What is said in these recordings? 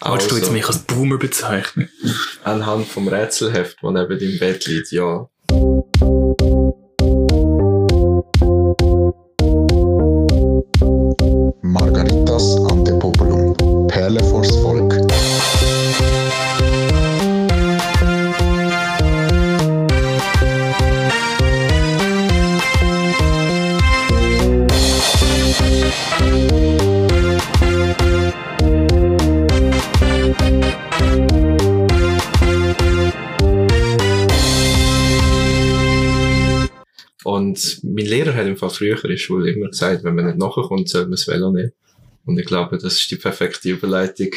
Wolltest du jetzt Also, mich als Boomer bezeichnen? Anhand vom Rätselheft, das neben deinem Bett liegt, ja. Früher in der Schule immer gesagt, wenn man nicht nachkommt, soll man das Velo nehmen. Und ich glaube, das ist die perfekte Überleitung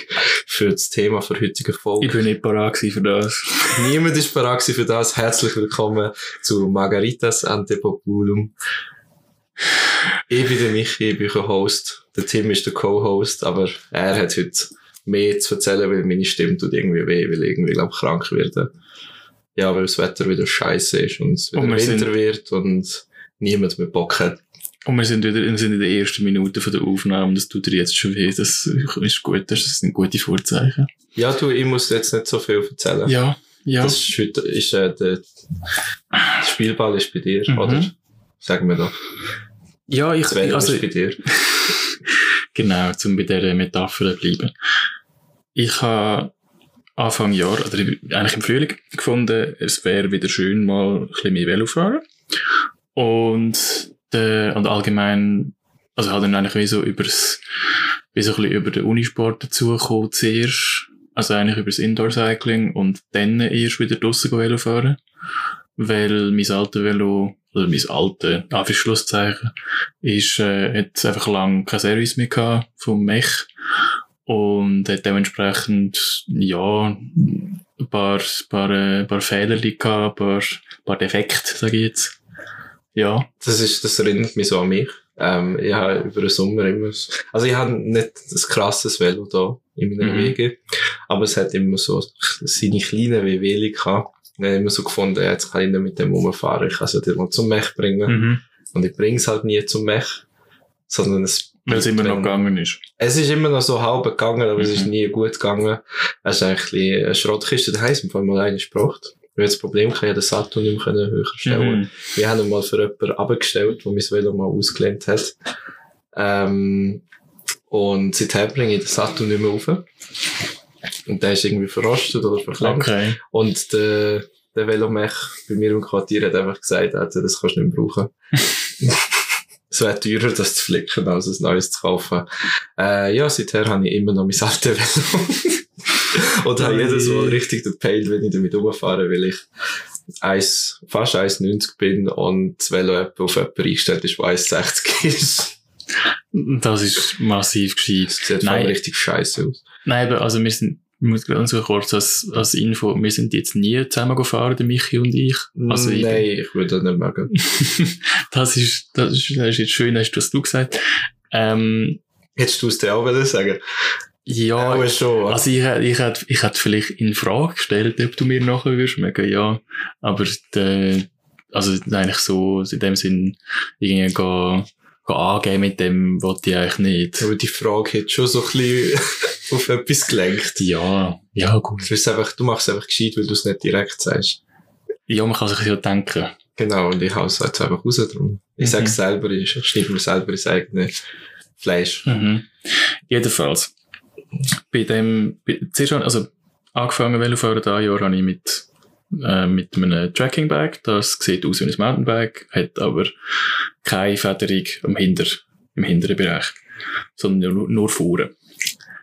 für das Thema für heutige Folge. Ich bin nicht parat für das. Niemand ist gewesen für das. Herzlich willkommen zu Margaritas Antepopulum. Ich bin der Michi, ich bin der Host. Der Tim ist der Co-Host, aber er hat heute mehr zu erzählen, weil meine Stimme tut irgendwie weh, weil ich irgendwie, glaube krank werde. Ja, weil das Wetter wieder scheiße ist und es wieder Winter sind- wird und niemand mehr Bock hat. Und wir sind wieder wir sind in den ersten Minuten von der Aufnahme. Das tut dir jetzt schon weh. Das ist gut. Das sind gute Vorzeichen. Ja, du, ich muss jetzt nicht so viel erzählen. Ja, ja. Das ist heute, ist, äh, der, Spielball ist bei dir, Mhm. oder? Sagen wir doch. ja, ich, Velo also, ist bei dir. Genau, zum bei dieser Metapher bleiben. Ich habe Anfang Jahr, oder eigentlich im Frühling gefunden, es wäre wieder schön, mal ein bisschen mehr Velo fahren. Und, der, und allgemein, also halt dann eigentlich wie so übers, wie so ein bisschen über den Unisport dazugekommen zuerst. Also eigentlich über das Indoor-Cycling und dann erst wieder draussen Velo fahren. Weil mein altes Velo, oder mein alte, Anführungszeichen, ist, äh, hat einfach lang kein Service mehr gehabt vom Mech. Und hat dementsprechend, ja, ein paar, paar, äh, paar Fehler gehabt, ein paar, paar Defekte, sage ich jetzt. Ja. Das ist, das erinnert mich so an mich. Ähm, ich habe über den Sommer immer, also ich habe nicht ein krasses Velo da in meiner Mhm. Wege, aber es hat immer so seine kleinen Wehwehli gehabt. Ich habe immer so gefunden, ja, jetzt kann ich nicht mit dem rumfahren, ich kann es ja mal zum Mech bringen. Mhm. Und ich bringe es halt nie zum Mech, sondern es Weil es immer noch gegangen ist. Es ist immer noch so halb gegangen, aber es ist Mhm. nie gut gegangen. Es ist eigentlich ein eine Schrottkiste, das heisst, im Fall mal eine gebraucht. Wir haben das Problem, ich habe den Sattel nicht mehr höher stellen. Mhm. Wir haben ihn mal für jemanden abgestellt, der mein Velo mal ausgelehnt hat. Ähm, und seither bringe ich den Sattel nicht mehr rauf. Und der ist irgendwie verrostet oder verklemmt. Okay. Und der, der Velomech bei mir im Quartier hat einfach gesagt, Alter, das kannst du nicht mehr brauchen. es wäre teurer, das zu flicken, als ein neues zu kaufen. Äh, ja, seither habe ich immer noch mein altes Velo. Und habe jedes Mal richtig den Pain, wenn ich damit rumfahre, weil ich 1, fast 1,90 bin und das Velo auf jemanden eingestellt ist, der 1,60 ist. Das ist massiv gescheit. Das sieht Nein. richtig scheiße aus. Nein, aber also wir sind, ich muss ganz so kurz als, als Info, wir sind jetzt nie zusammen gefahren, der Michi und ich. Also ich- Nein, ich würde das nicht mögen. das ist, das ist, das ist jetzt schön, hast du das du gesagt. Ähm, Hättest du es dir auch wollen sagen? Ja, Auch schon. also ich, hätte- ich hätte, ich hätte vielleicht in Frage gestellt, ob du mir nachher würdest mögen, ja. Aber, der, also eigentlich so, in dem Sinn, irgendwie gehen, gehen angehen mit dem, wollte ich eigentlich nicht. Aber die Frage hat schon so ein bisschen auf etwas gelenkt. Ja, ja, gut. Du, einfach, du machst es einfach gescheit, weil du es nicht direkt sagst. Ja, man kann sich ja denken. Genau, und ich hau es jetzt einfach raus drum. Ich Mhm. sage es selber, ich schneide mir selber ins eigene Fleisch. Mhm. Jedenfalls, bei dem, bei, zuerst, an- also, angefangen Velofahren da Jahr habe ich mit, äh, mit einem Tracking Bag. Das sieht aus wie ein Mountainbike, hat aber keine Federung am Hinter, im hinteren Bereich, sondern nur, nur vorne.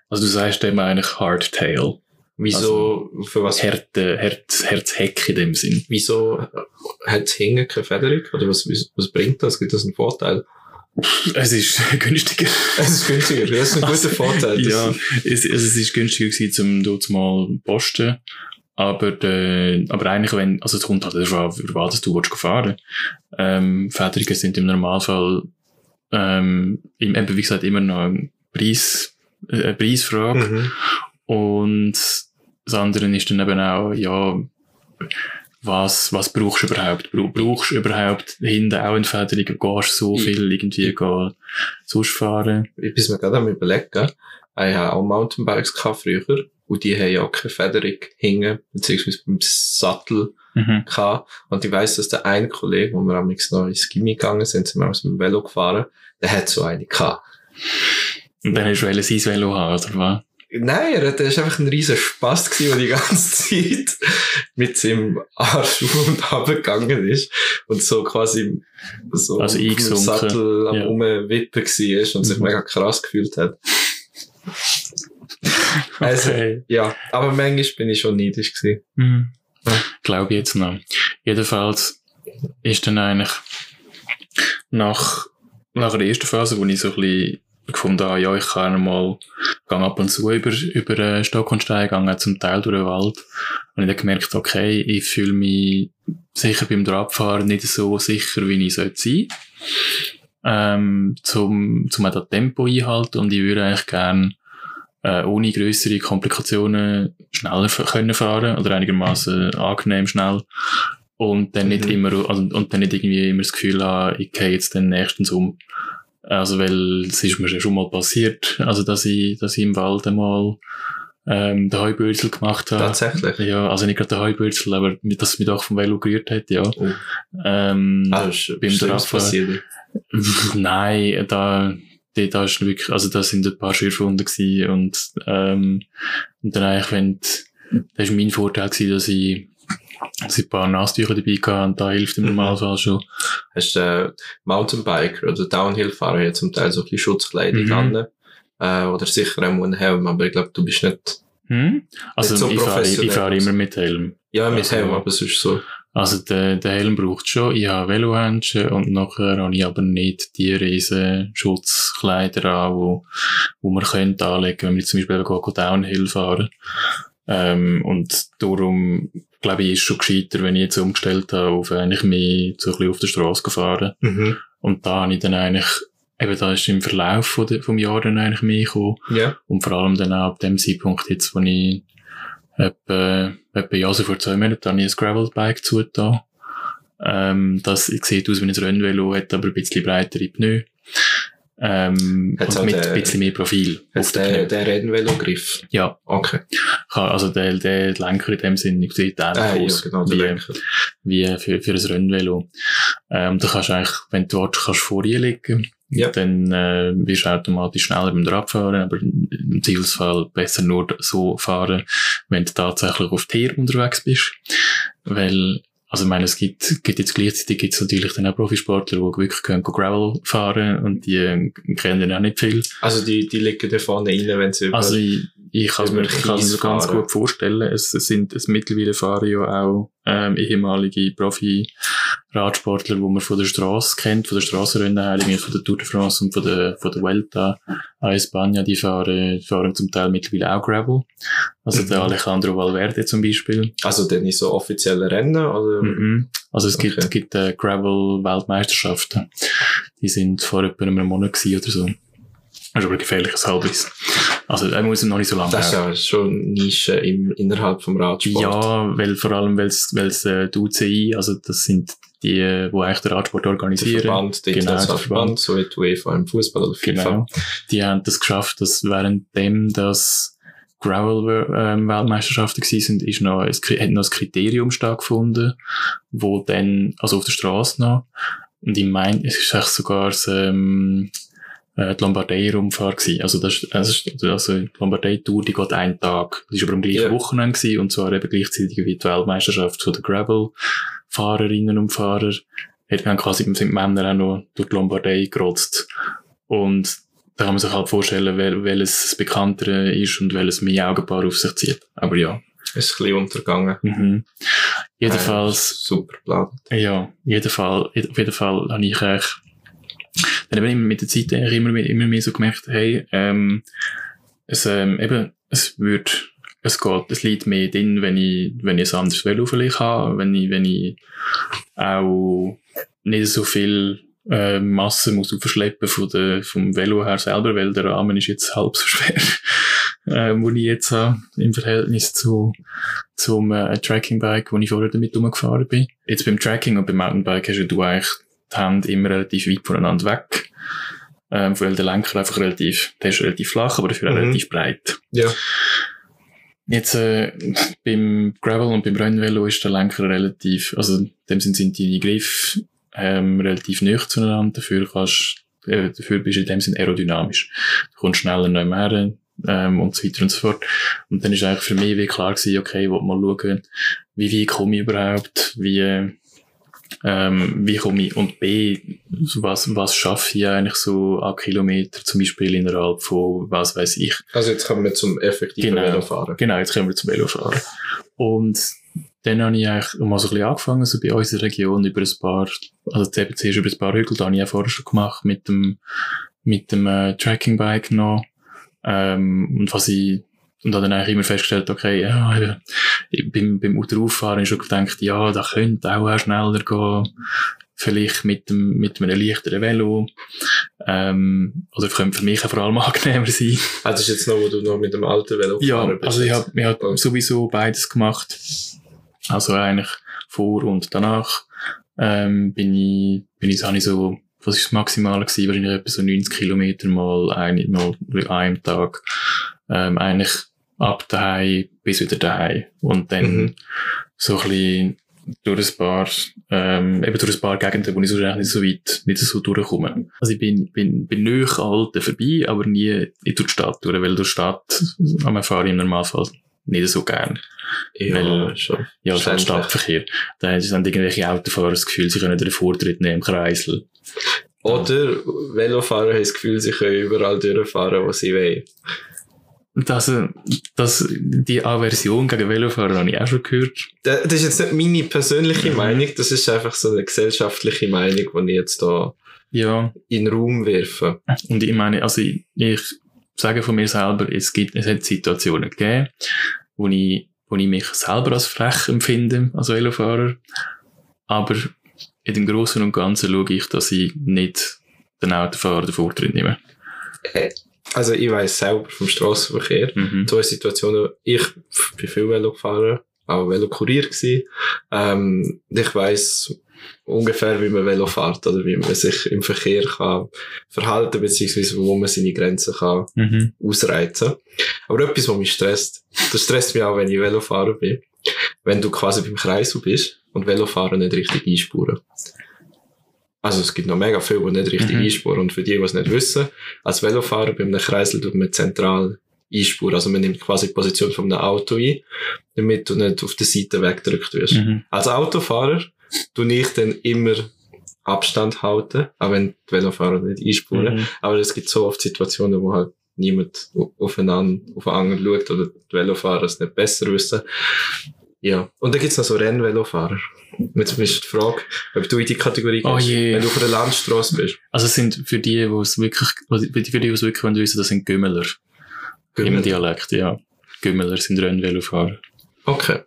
Also du sagst dem eigentlich Hardtail. Wieso, für was, Härte, Herz, Herzheck in dem Sinn. wieso hat es hinten keine Federung? Oder was, was bringt das? Gibt das einen Vorteil? Es ist günstiger. Es ist günstiger, das ist ein guter Vorteil. Das- ja, es, also es ist günstiger gewesen, zum dort mal posten. Aber, der, aber eigentlich, wenn, also es kommt halt darauf an, für was du willst fahren. Ähm, Federungen sind im Normalfall, ähm, im, eben, wie gesagt, immer noch ein Preis, äh, eine Preisfrage. Mhm. Und das andere ist dann eben auch, ja, was, was brauchst du überhaupt? Bra- Brauchst du überhaupt hinten auch eine Federung? Gehst du so viel irgendwie gehen, sonst fahren? Ich bin mir gerade am überlegen, Ich hatte auch Mountainbikes gehabt früher. Und die haben ja auch keine Federung hingen, beziehungsweise beim Sattel Mhm. gehabt. Und ich weiss, dass der eine Kollege, wo wir am noch ins Gimmi gegangen sind, sind wir aus dem Velo gefahren, der hat so eine gehabt. Und dann hast du sein Velo haben, oder was? Nein, er ist einfach ein riesen Spaß gewesen, der die ganze Zeit mit seinem Arsch auf und ab gegangen ist und so quasi so Also eingesunken, Sattel am ja. Rumwippen war und sich Mhm. mega krass gefühlt hat. Also, Okay. ja, aber manchmal bin ich schon neidisch gewesen. Mhm. Ja. Glaube ich jetzt noch. Jedenfalls ist dann eigentlich nach, nach der ersten Phase, wo ich so ein bisschen gefunden habe, ja, ich kann mal, gang ab und zu über, über äh, Stock und Stein, gehe zum Teil durch den Wald. Und ich dann gemerkt, okay, ich fühle mich sicher beim Radfahren nicht so sicher, wie ich sollte sein. Ähm, zum, zum auch das Tempo einhalten und ich würde eigentlich gern äh, ohne größere Komplikationen schneller können fahren oder einigermaßen angenehm schnell und dann nicht Mhm. immer also, und dann nicht irgendwie immer das Gefühl haben, ich gehe jetzt dann nächstens um. Also weil es ist mir schon mal passiert, also dass ich dass ich im Wald einmal ähm, den Heubürzel gemacht habe. Tatsächlich. Ja, also nicht gerade den Heubürzel, aber dass es mich doch vom Velo gerührt hat, ja. Oh. Ähm, Ah, ist beim Schlimmes Radfahren. passiert. Nein, da, da, da ist wirklich, also da sind ein paar Schürfwunden gewesen und, ähm, und dann eigentlich, wenn, die- das ist mein Vorteil gewesen, dass ich, ich ein paar Nasstücher dabei hatte und da hilft im Mhm. Normalfall schon. Hast du äh, Mountainbiker oder Downhill-Fahrer ja zum Teil so ein bisschen Schutzkleidung Mhm. an, äh, oder sicher auch einen Helm, aber ich glaube, du bist nicht, Hm? Also so ich fahre, ich fahre immer mit Helm. ja, mit Also- Helm, aber sonst so. Also der, der Helm braucht schon, ich habe Velohändchen und nachher habe ich aber nicht die riesen Schutzkleider an, wo, wo man könnte anlegen, wenn wir zum Beispiel go- go Downhill fahren. Ähm, und darum, glaube ich, ist schon gescheiter, wenn ich jetzt umgestellt habe, auf eigentlich mehr so ein bisschen auf der Straße fahren. Mhm. Und da habe ich dann eigentlich, eben da ist im Verlauf von de, vom Jahr dann eigentlich mehr gekommen. Ja. Und vor allem dann auch ab dem Zeitpunkt jetzt, wo ich etwa, etwa ja, so vor zwei Monaten habe ich ein Gravelbike zugetan. Ähm, das sieht aus wie ein Rennvelo, hat aber ein bisschen breitere Pneu. Ähm, Hat's und mit ein bisschen mehr Profil auf den der, Pneu. der Rennvelo-Griff? Ja, Okay. also der, der Lenker in dem Sinne sieht ähnlich Ah, ja, aus genau, der wie, Lenker. wie für, für ein Rennvelo. Ähm, da kannst du eigentlich, wenn du willst, kannst du vor dir liegen. Ja. Dann äh, wirst du automatisch schneller beim Radfahren, aber im Zielsfall besser nur so fahren, wenn du tatsächlich auf Tier unterwegs bist. Weil, also ich meine, es gibt, gibt jetzt gleichzeitig gibt's natürlich dann auch Profisportler, die wirklich können go Gravel fahren und die äh, kennen dann auch nicht viel. Also die, die liegen da vorne rein, wenn sie über... Also ich, ich kann es mir, kann es mir ganz gut vorstellen. Es, es sind es mittlerweile fahren ja auch ähm, ehemalige Profi-Radsportler, wo man von der Straße kennt, von der Strassenrennen her, irgendwie von der Tour de France und von der von der Vuelta a España, die fahren, fahren zum Teil mittlerweile auch Gravel. Also der Mhm. Alejandro Valverde zum Beispiel. also dann in so offiziellen Rennen, oder? Mhm. Also es gibt, Okay. gibt äh, Gravel-Weltmeisterschaften. Die sind vor etwa einem Monat oder so. Das ist aber ein gefährliches Halbwissen. Also er muss noch nicht so lange Das ist ja schon Nische im, innerhalb vom Radsport. Ja, weil vor allem, weil es äh, die UCI, also das sind die, wo eigentlich den Radsport Der organisieren. Verband, der Genau, der Verband, so wie die UEFA im Fußball oder FIFA. Genau. Die haben das geschafft, dass währenddem das Gravel-Weltmeisterschaften gewesen sind, ist noch, es hat noch ein Kriterium stattgefunden, wo dann, also auf der Straße noch, und ich meine, es ist echt sogar das, ähm, äh, die Lombardei-Rumfahrt gewesen. Also das, ist- das ist, also die Lombardei-Tour, die geht einen Tag. Das ist aber am gleichen Ja. Wochenende gewesen, und zwar eben gleichzeitig wie die Weltmeisterschaft von der Gravel-Fahrerinnen und Fahrer. Hat dann quasi sind die Männer auch noch durch die Lombardei gerotzt. Und da kann man sich halt vorstellen, wel, welches das bekanntere ist und welches mehr Augenpaar auf sich zieht. Aber ja. Ist ein bisschen untergegangen. Mhm. Äh, Jedenfalls, super planet. ja, jeden Fall, auf jeden Fall habe ich eigentlich, dann habe ich mit der Zeit eigentlich immer, mehr- immer mehr so gemerkt, hey, ähm, es, ähm, eben, es wird, es geht, es liegt mehr drin, wenn ich, wenn ich ein anderes Velo vielleicht habe, wenn ich, wenn ich auch nicht so viel äh, Masse muss verschleppen von der, vom Velo her selber, weil der Rahmen ist jetzt halb so schwer, äh, wo ich jetzt habe, im Verhältnis zu, zum äh, Trackingbike, wo ich vorher damit rumgefahren bin. Jetzt beim Tracking und beim Mountainbike hast du eigentlich die Hände immer relativ weit voneinander weg. Ähm, weil der Lenker einfach relativ, der ist relativ flach, aber dafür auch Mhm. relativ breit. Ja. Jetzt äh, beim Gravel und beim Rennvelo ist der Lenker relativ, also in dem Sinne sind deine Griffe ähm, relativ nüch zueinander, dafür kannst äh, dafür bist du in dem Sinne aerodynamisch. Du kommst schneller nicht mehr ähm, und so weiter und so fort. Und dann ist eigentlich für mich wie klar gewesen, okay, ich mal schauen, wie weit komme ich überhaupt, wie, ähm, wie komme ich, und B, was, was schaffe ich eigentlich so an Kilometer, zum Beispiel innerhalb von, was weiß ich, Also jetzt kommen wir zum effektiven Genau. Velofahren. Genau, jetzt kommen wir zum Velofahren. Und dann habe ich eigentlich mal so ein bisschen angefangen, so bei uns in der Region über ein paar, also eben zuerst über ein paar Hügel, da habe ich ja vorher schon gemacht, mit dem, mit dem äh, Tracking-Bike noch. Ähm, und was ich, und habe dann eigentlich immer festgestellt, okay, ja, beim, beim Autoauffahren habe ich schon gedacht, ja, da könnte auch, auch schneller gehen. Vielleicht mit dem, mit einem leichteren Velo. Ähm, oder könnte für mich vor allem angenehmer sein. Ah, das ist jetzt noch, wo du noch mit dem alten Velo Ja, gefahren bist. also ich habe ich hab Oh. sowieso beides gemacht. Also eigentlich vor und danach ähm, bin ich, bin ich, habe ich so, was ist das Maximale gewesen? Wahrscheinlich etwa so 90 Kilometer mal, ein, mal an einem Tag. Ähm, eigentlich ab daheim bis wieder daheim. Und dann Mhm. so ein bisschen durch ein paar, ähm, eben durch ein paar Gegenden, wo ich so nicht so weit, nicht so durchkomme. Also ich bin, bin, bin nöch Alten vorbei, aber nie durch die Stadt durch, weil durch die Stadt am fahre ich im Normalfall nicht so gern. ja, weil- schon. Ja, so Verständlich. Stadtverkehr. Da haben irgendwelche Autofahrer das Gefühl, sie können den Vortritt nehmen im Kreisel. Oder Velofahrer haben das Gefühl, sie können überall durchfahren, wo sie wollen. Das, äh, das, die Aversion gegen Velofahrer habe ich auch schon gehört. Da- Das ist jetzt nicht meine persönliche Mhm. Meinung, das ist einfach so eine gesellschaftliche Meinung, die ich jetzt da Ja, in den Raum werfe. Und ich meine, also ich, ich sage von mir selber, es gibt, es hat Situationen gegeben, wo ich, wo ich mich selber als frech empfinde, als Velofahrer. Aber in dem Großen und Ganzen schaue ich, dass ich nicht den Autofahrer den Vortritt nehme. Also ich weiss selber vom Strassenverkehr, Mhm. so eine Situation, ich bin viel Velo gefahren, auch Velokurier gewesen. Ähm, ich weiss ungefähr, wie man Velo fährt oder wie man sich im Verkehr kann verhalten, beziehungsweise wo man seine Grenzen kann Mhm. ausreizen. Aber etwas, was mich stresst, das stresst mich auch, wenn ich Velofahrer bin, wenn du quasi beim Kreisel bist und Velofahrer nicht richtig einspuren. Also es gibt noch mega viele, die nicht richtig Mhm. einspuren. Und für die, die es nicht wissen, als Velofahrer bei einem Kreisel tut man zentral einspuren. Also man nimmt quasi die Position von einem Auto ein, damit du nicht auf der Seite weggedrückt wirst. Mhm. Als Autofahrer tue ich dann immer Abstand halten, auch wenn die Velofahrer nicht einspuren. Mhm. Aber es gibt so oft Situationen, wo halt niemand au- aufeinander, auf den anderen schaut oder die Velofahrer es nicht besser wissen. Ja. Und dann gibt's noch so Rennvelofahrer. Jetzt ist die Frage, ob du in die Kategorie Oh gehst. je. Wenn du auf einer Landstraße bist. Also es sind für die, die es wirklich, für die, die es wirklich wollen wissen, das sind Gümmeler. Im Dialekt, ja. Gümmeler sind Rennvelofahrer. Okay.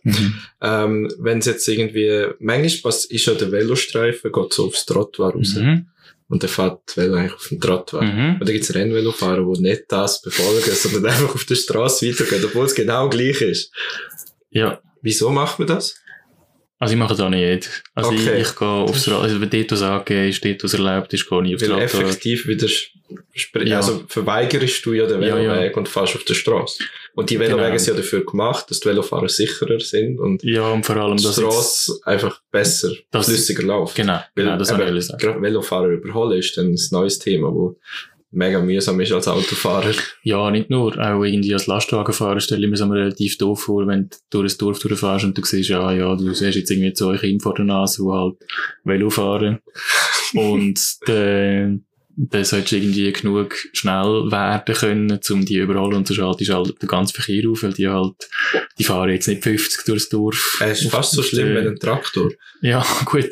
Ähm, wenn es jetzt irgendwie, manchmal was ist ja der Velostreifen, geht so aufs Trottoir raus. Mhm. Und dann fährt die Velo eigentlich auf dem Trottoir. Mhm. Und dann gibt's Rennvelofahrer, die nicht das befolgen, sondern einfach auf der Straße weitergehen, obwohl es genau gleich ist. Ja. Wieso macht man das? Also ich mache das auch nicht. Also Okay. ich, ich gehe aufs Rad, also wenn dort was angegeben ist, dort was erlaubt ist, gehe ich aufs Weil Rad. effektiv wieder, Ja. also verweigerst du ja den Ja, Veloweg ja. und fährst auf der Straße. Und die Velowege Genau. sind ja dafür gemacht, dass die Velofahrer sicherer sind und Ja, und vor allem, die Straße einfach besser, flüssiger läuft. genau, genau, das eben, wollte ich sagen. Gerade Velofahrer überholen ist dann ein neues Thema, wo mega mühsam ist als Autofahrer. Ja, nicht nur. Auch irgendwie als Lastwagenfahrer stelle ich mir einmal relativ doof vor, wenn du durch ein Dorf durchfährst und du siehst, ja, ja, du siehst jetzt irgendwie zwei Kinder vor der Nase, die halt Velo fahren. und dann, dann solltest du irgendwie genug schnell werden können, um die überholen und so schaltest du halt den ganzen Verkehr auf, weil die halt, die fahren jetzt nicht 50 durchs Dorf. Es ist fast so schlimm wie ein Traktor. Ja, gut.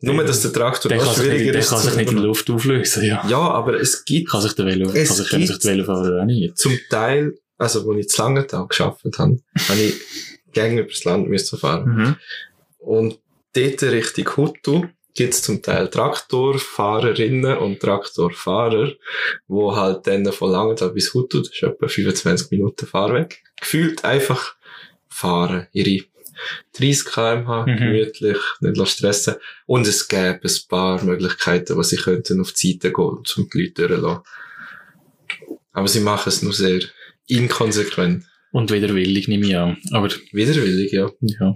Nur, dass der Traktor Der kann sich nicht, schwieriger der ist. kann sich nicht in der. Luft auflösen, ja. Ja, aber es gibt Kann sich der Velo, kann sich, können sich die Velofahrer auch nicht. zum Teil, also, wo ich zu Langenthal gearbeitet habe, habe ich gegen übers Land müssen fahren. Mhm. Und dort Richtung Hutu gibt es zum Teil Traktorfahrerinnen und Traktorfahrer, wo halt dann von Langenthal bis Hutu, das ist etwa 25 Minuten Fahrweg, gefühlt einfach fahren, ihre 30 km/h, Mhm. gemütlich, nicht stressen. Und es gäbe ein paar Möglichkeiten, was sie könnten auf die Seite gehen, um die Leute durchzulassen. Aber sie machen es nur sehr inkonsequent. Und widerwillig nehme ich an. Aber, Widerwillig, ja. ja.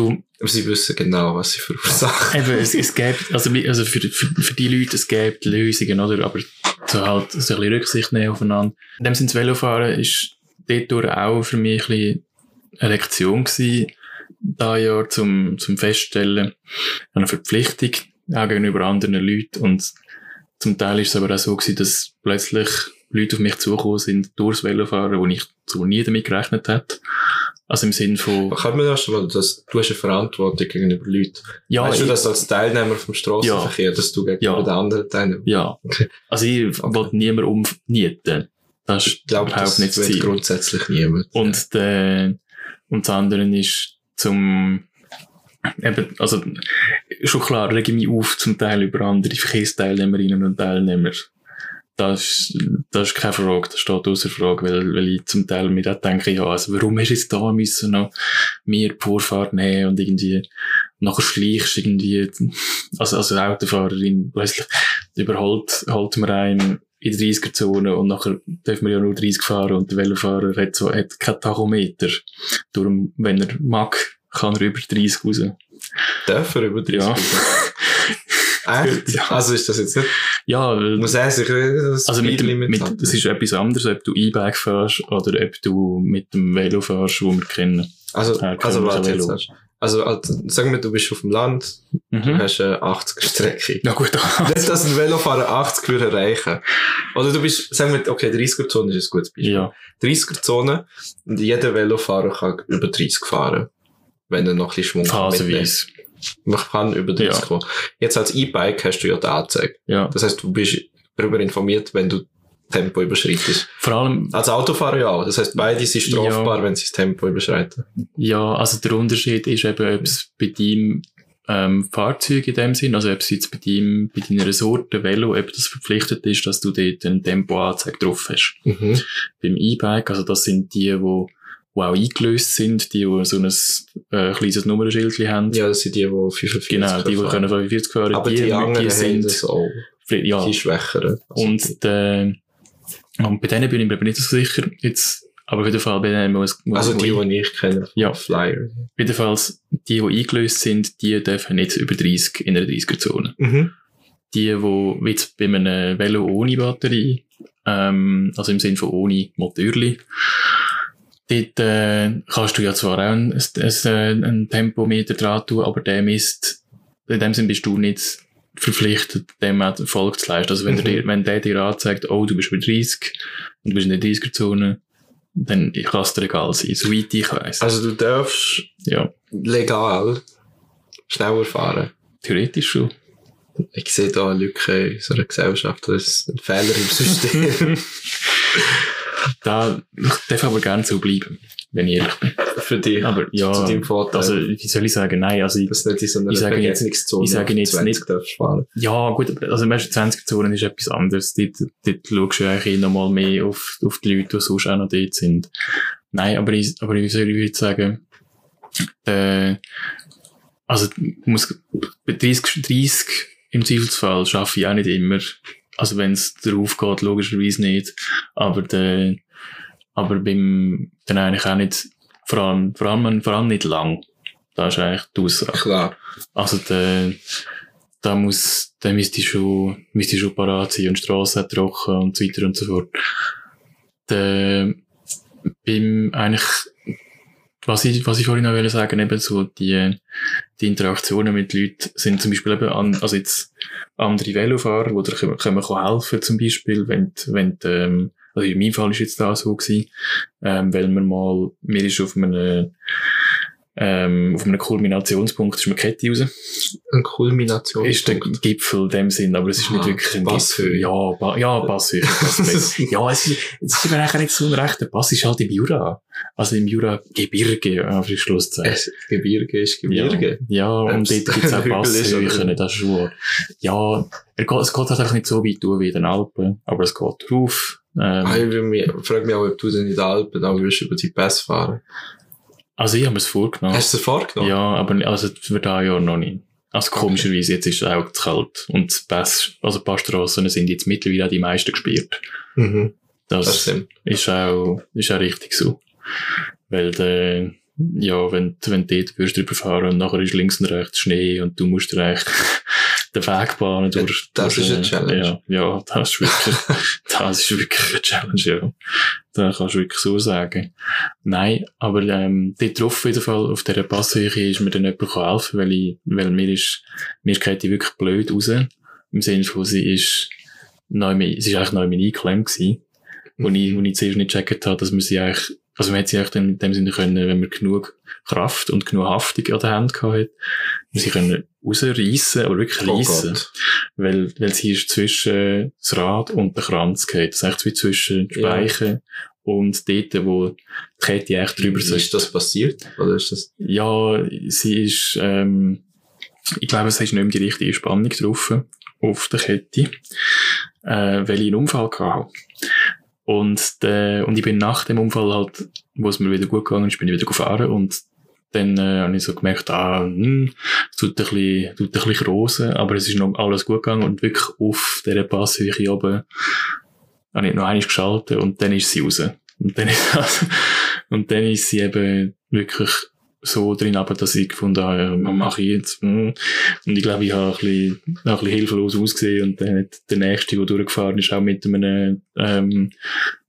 Du, Aber sie wissen genau, was sie verursachen. Eben, es, es gibt, also, also für, für, für die Leute, es gibt Lösungen, oder? Aber so halt, so ein bisschen Rücksicht nehmen aufeinander. In dem Sinne, das Velofahren ist dort auch für mich ein bisschen eine Lektion gewesen, da Jahr zum, zum Feststellen, eine Verpflichtung auch gegenüber anderen Leuten. Und zum Teil ist es aber auch so gewesen, dass plötzlich Leute auf mich zugekommen sind durchs Velofahren, wo ich so nie damit gerechnet hätte. Also im Sinn von, Kann man das schon mal, dass du hast eine Verantwortung gegenüber Leuten. ja, weißt du das als Teilnehmer vom Straßenverkehr, dass du gegenüber Ja. den anderen Teilnehmern Ja. Okay. Also ich Okay. will niemand umnieten. Das ist Ich glaube, überhaupt das nicht das Ziel. grundsätzlich niemand. Und, der, und das andere ist zum, eben, also, schon klar, rege ich mich auf zum Teil über andere Verkehrsteilnehmerinnen und Teilnehmer. Das, ist- das ist keine Frage, das steht außer Frage, weil, weil ich zum Teil mir auch denke, ja, also warum hast du jetzt da müssen noch mehr die Vorfahrt nehmen und irgendwie, nachher schleichst irgendwie, also, also Autofahrerin plötzlich überholt, holt man einen in der 30er-Zone und nachher darf man ja nur 30 fahren und der Velofahrer hat so, hat keinen Tachometer. Darum, wenn er mag, kann er über 30 raus. Dürfen über 30 Ja. Echt? Ja. Also ist das jetzt nicht, Ja, muss er sich das also mit, dem, mit, das ist etwas anderes, ob du E-Bike fährst oder ob du mit dem Velo fährst, wo wir kennen. Also, Ja, also warte jetzt. Erst. Also, also, sagen wir, du bist auf dem Land, du Mhm. hast eine 80er Strecke. Ja gut, Nicht, dass ein Velofahrer 80 würde erreichen. Oder du bist, sagen wir, okay, 30er-Zone ist ein gutes Beispiel. ja, 30er-Zone und jeder Velofahrer kann über 30 fahren. Wenn er noch ein bisschen Schwung hat phasenweise. Man kann über 30 Ja. kommen. Jetzt als E-Bike hast du ja die Anzeige. Ja. Das heißt, du bist darüber informiert, wenn du Tempo überschreitest. Vor allem, Als Autofahrer ja auch. Das heißt, beide sind strafbar, wenn sie das Tempo überschreiten. Ja, also der Unterschied ist eben, ob es bei deinem ähm, Fahrzeug in dem Sinn, also ob es jetzt bei deinem, bei deiner Sorte Velo, ob das verpflichtet ist, dass du dort eine Tempoanzeige drauf hast. Mhm. Beim E-Bike, also das sind die, wo, wo auch eingelöst sind, die, die so ein äh, kleines Nummernschild haben. Ja, das sind die, die 45 genau, die, die können 45 fahren, Aber die, die, anderen die sind, das auch. ja, Die schwächeren. Also und, äh, und bei denen bin ich mir aber nicht so sicher, jetzt, aber auf jeden Fall bei denen, es, wo- also die, die ich kenne. Ja. Flyer. Jedenfalls, die, die eingelöst sind, die dürfen nicht über 30 in einer 30er-Zone. Mhm. Die, wo, wie jetzt bei einem Velo ohne Batterie, ähm, also im Sinn von ohne Motorli, dort äh, kannst du ja zwar auch ein, ein, ein, Tempometer dran tun, aber der misst, in dem Sinn bist du nicht verpflichtet, dem auch Folge zu leisten. Also wenn, Mhm. der, dir- wenn der dir anzeigt, oh, du bist bei 30 und du bist in der 30er-Zone, dann kann es dir egal sein, soweit ich weiss. Also du darfst ja, legal schneller fahren. theoretisch schon. Ich sehe da eine Lücke in so einer Gesellschaft. Das ist ein Fehler im System. Da ich darf aber gerne so bleiben, wenn ich ehrlich bin. Für dich. Aber ja, Zu deinem Vorteil. also wie soll ich sagen, nein, also ich, nicht so ich sage jetzt- Begegnungszone ich sage jetzt 20 nicht- darfst fahren. ja gut, also weißt, 20 Zonen ist etwas anderes. Dort, dort schaust du eigentlich noch mal mehr auf, auf die Leute, die sonst auch noch dort sind. Nein, aber ich, aber ich würde sagen, äh, also muss, bei 30, 30 im Zweifelsfall schaffe ich auch nicht immer. Also wenn es darauf geht, logischerweise nicht. Aber der, aber beim, dann eigentlich auch nicht, vor allem, vor allem, vor allem nicht lang. Da ist eigentlich die Aussage. Klar. Also der, da muss, da müsste ich schon, müsste ich schon parat sein und die Strasse trocken und so weiter und so fort. Der, beim, eigentlich, was ich, was ich vorhin noch wollte sagen, eben so die, die Interaktionen mit Leuten sind zum Beispiel eben an, also jetzt andere Velofahrer, die dir können, können helfen zum Beispiel, wenn, wenn, ähm, also in meinem Fall ist jetzt da so gewesen, ähm, weil man mal, mir ist auf einem, ähm, auf einem Kulminationspunkt ist die Kette raus. Eine Kulmination. Ist der Gipfel in dem Sinn, aber es ist nicht Ah, wirklich ein Passhöhe. Gipfel. Ja, ba ja, Passhöhe. ja, es ist, es ist mir eigentlich nicht so ein rechter Pass, ist halt im Jura. Also im Jura Gebirge, auf die Schluss zu sagen. Es, Gebirge ist Gebirge. Ja, ja und dort gibt's auch ein Hügel ist oder- Passhöhen, das ist schon. Ja, geht, es geht halt einfach nicht so weit durch wie in den Alpen, aber es geht drauf. Ähm, Ah, ich mich- frage mich auch, ob du denn in den Alpen auch würdest über die Pässe fahren. Also ich habe es vorgenommen. Hast du es vorgenommen? Ja, aber also für dieses Jahr noch nicht. Also komischerweise, jetzt ist es auch zu kalt. Und das Pass, also ein paar Strassen sind jetzt mittlerweile auch die meisten gesperrt. Mhm. Das, Das stimmt. ist auch, ist auch richtig so. Weil der, ja, wenn, wenn du dort würdest drüber fahren und nachher ist links und rechts Schnee und du musst dir eigentlich den Weg bahnen durch, das durch, ist eine Challenge. Ja, ja, das ist wirklich, das ist wirklich eine Challenge, ja. Da kannst du wirklich so sagen. Nein, aber, ähm, dort drauf auf jeden Fall, auf dieser Passhöhe ist mir dann jemand helfen, weil ich, weil mir ist, mir geht die wirklich blöd raus. Im Sinne von, sie ist, neu, sie ist eigentlich neu eingeklemmt gewesen. Wo ich, wo ich zuerst nicht gecheckt habe, dass man sie eigentlich, also man hätte sie eigentlich dann in dem Sinne können, wenn man genug Kraft und genug Haftung an der Hand gehabt hat, sie können rausreissen, aber wirklich Oh reissen. Gott. weil, weil sie ist zwischen das Rad und der Kranz geht. Das ist echt wie zwischen den Ja. Speichen und dort, wo die Kette echt drüber sitzt. ist das passiert? Oder ist das? Ja, sie ist, ähm, ich glaube, es ist nicht mehr die richtige Spannung drauf, auf der Kette, äh, weil ich einen Unfall hatte. Und, äh, und ich bin nach dem Unfall halt, wo es mir wieder gut gegangen ist, bin ich wieder gefahren und dann äh, habe ich so gemerkt, ah, hm, es tut ein bisschen, tut ein bisschen rosen, aber es ist noch alles gut gegangen und wirklich auf dieser Passhöhe oben habe ich noch einmal geschaltet und dann ist sie raus. Und dann ist, und dann ist sie eben wirklich so drin, aber dass ich gefunden habe, ja, mache ich jetzt? Hm. Und ich glaube, ich habe ein bisschen, ein bisschen hilflos ausgesehen und dann hat der Nächste, der durchgefahren ist, auch mit einem, ähm,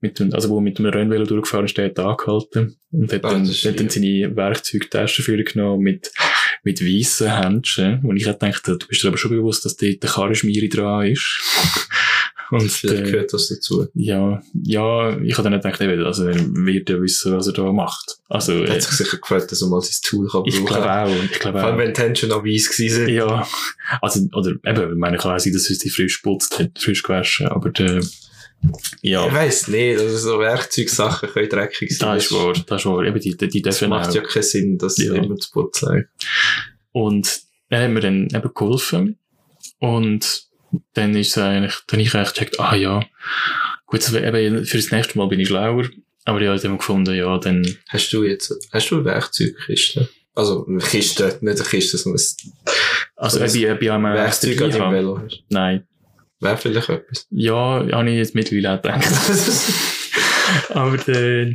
mit einem, also wo mit einem Rennvelo durchgefahren ist, der hat angehalten und hat Ah, dann, hat dann seine Werkzeugtasche für genommen mit, mit weissen Händchen. Und ich habe gedacht, du bist dir aber schon bewusst, dass dort der Karrenschmiere dran ist. Und, Vielleicht äh, gehört das dazu. ja, ja, ich habe dann nicht gedacht, eben, also er wird ja wissen, was er da macht. Also, Er äh, hat sich sicher gefreut, dass er mal sein Tool kann ich brauchen glaube kann. auch, ich glaube Vor allem, auch. wenn schon noch weiss gewesen sind. Ja, also, oder eben, ich meine, kann auch sein, dass er sie frisch putzt hat, frisch gewaschen, aber der, Ich ja, weiss nicht, also so Werkzeugsachen können dreckig sein. das ist wahr, das ist wahr, eben, die, die, die dürfen macht auch. ja keinen Sinn, das Ja. immer zu putzen. Und er hat mir dann eben geholfen. Und dann ist es eigentlich, dann ich eigentlich gecheckt, ah ja, gut, eben, für das nächste Mal bin ich schlauer. Aber ich habe dann gefunden, ja, dann, Hast du jetzt, hast du eine Werkzeugkiste? Also, eine Kiste, nicht eine Kiste, sondern ein also, So ich, ich, ich habe Werkzeug an deinem Velo hast. Nein. Wäre vielleicht etwas. Ja, habe ich jetzt mittlerweile auch gedacht. Aber der,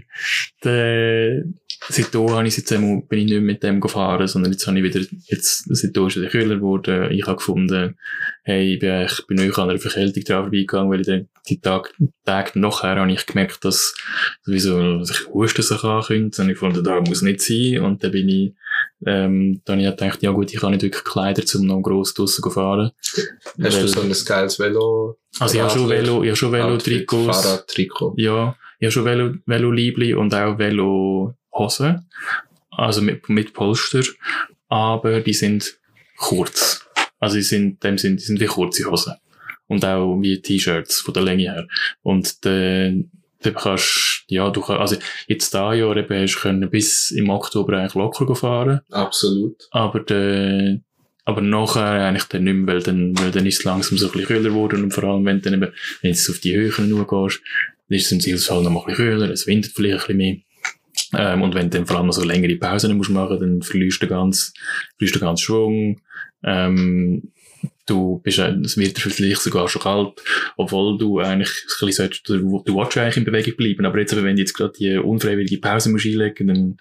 der, seitdem habe ich jetzt einmal, bin ich nicht mehr mit dem gefahren, sondern jetzt habe ich wieder, jetzt, seitdem ist es wieder kühler geworden. Ich habe gefunden, hey, ich bin eigentlich bei euch an einer Verkältung drauf vorbeigegangen, weil ich dann die Tag, Tage nachher habe ich gemerkt, dass sowieso sich Husten sich ankündigt. Und ich fand, da muss nicht sein. Und dann bin ich, ähm, dann habe ich gedacht, ja gut, ich habe nicht wirklich Kleider, um noch gross draussen zu fahren. Hast du Weil- so ein geiles Velo? Also ich habe schon Velo, ich habe schon Velo-Trikots. Fahrradtrikot. Ja, ich habe schon Velo, Velo-Liebli und auch Velo-Hosen. Also mit, mit Polster. Aber die sind kurz. Also die sind, in dem sind, die sind wie kurze Hosen. Und auch wie T-Shirts von der Länge her. Und, äh, da kannst, ja, du kannst, also jetzt da Jahr eben hast du können bis im Oktober eigentlich locker fahren. Absolut. Aber, der, aber nachher eigentlich dann nicht mehr, weil dann, weil dann ist es langsam so ein bisschen kühler geworden und vor allem, wenn du dann eben, wenn du auf die Höhen nur gehst, dann ist es halt noch mal ein bisschen kühler, es windet vielleicht ein bisschen mehr. Ähm, und wenn du dann vor allem so längere Pausen musst machen, dann verlierst du ganz, verlierst du ganz Schwung. Ähm, du bist, äh, es wird vielleicht sogar schon kalt, obwohl du eigentlich, ein bisschen solltest, du, du willst eigentlich in Bewegung bleiben, aber jetzt, wenn du jetzt gerade die unfreiwillige Pause musst einlegen, dann,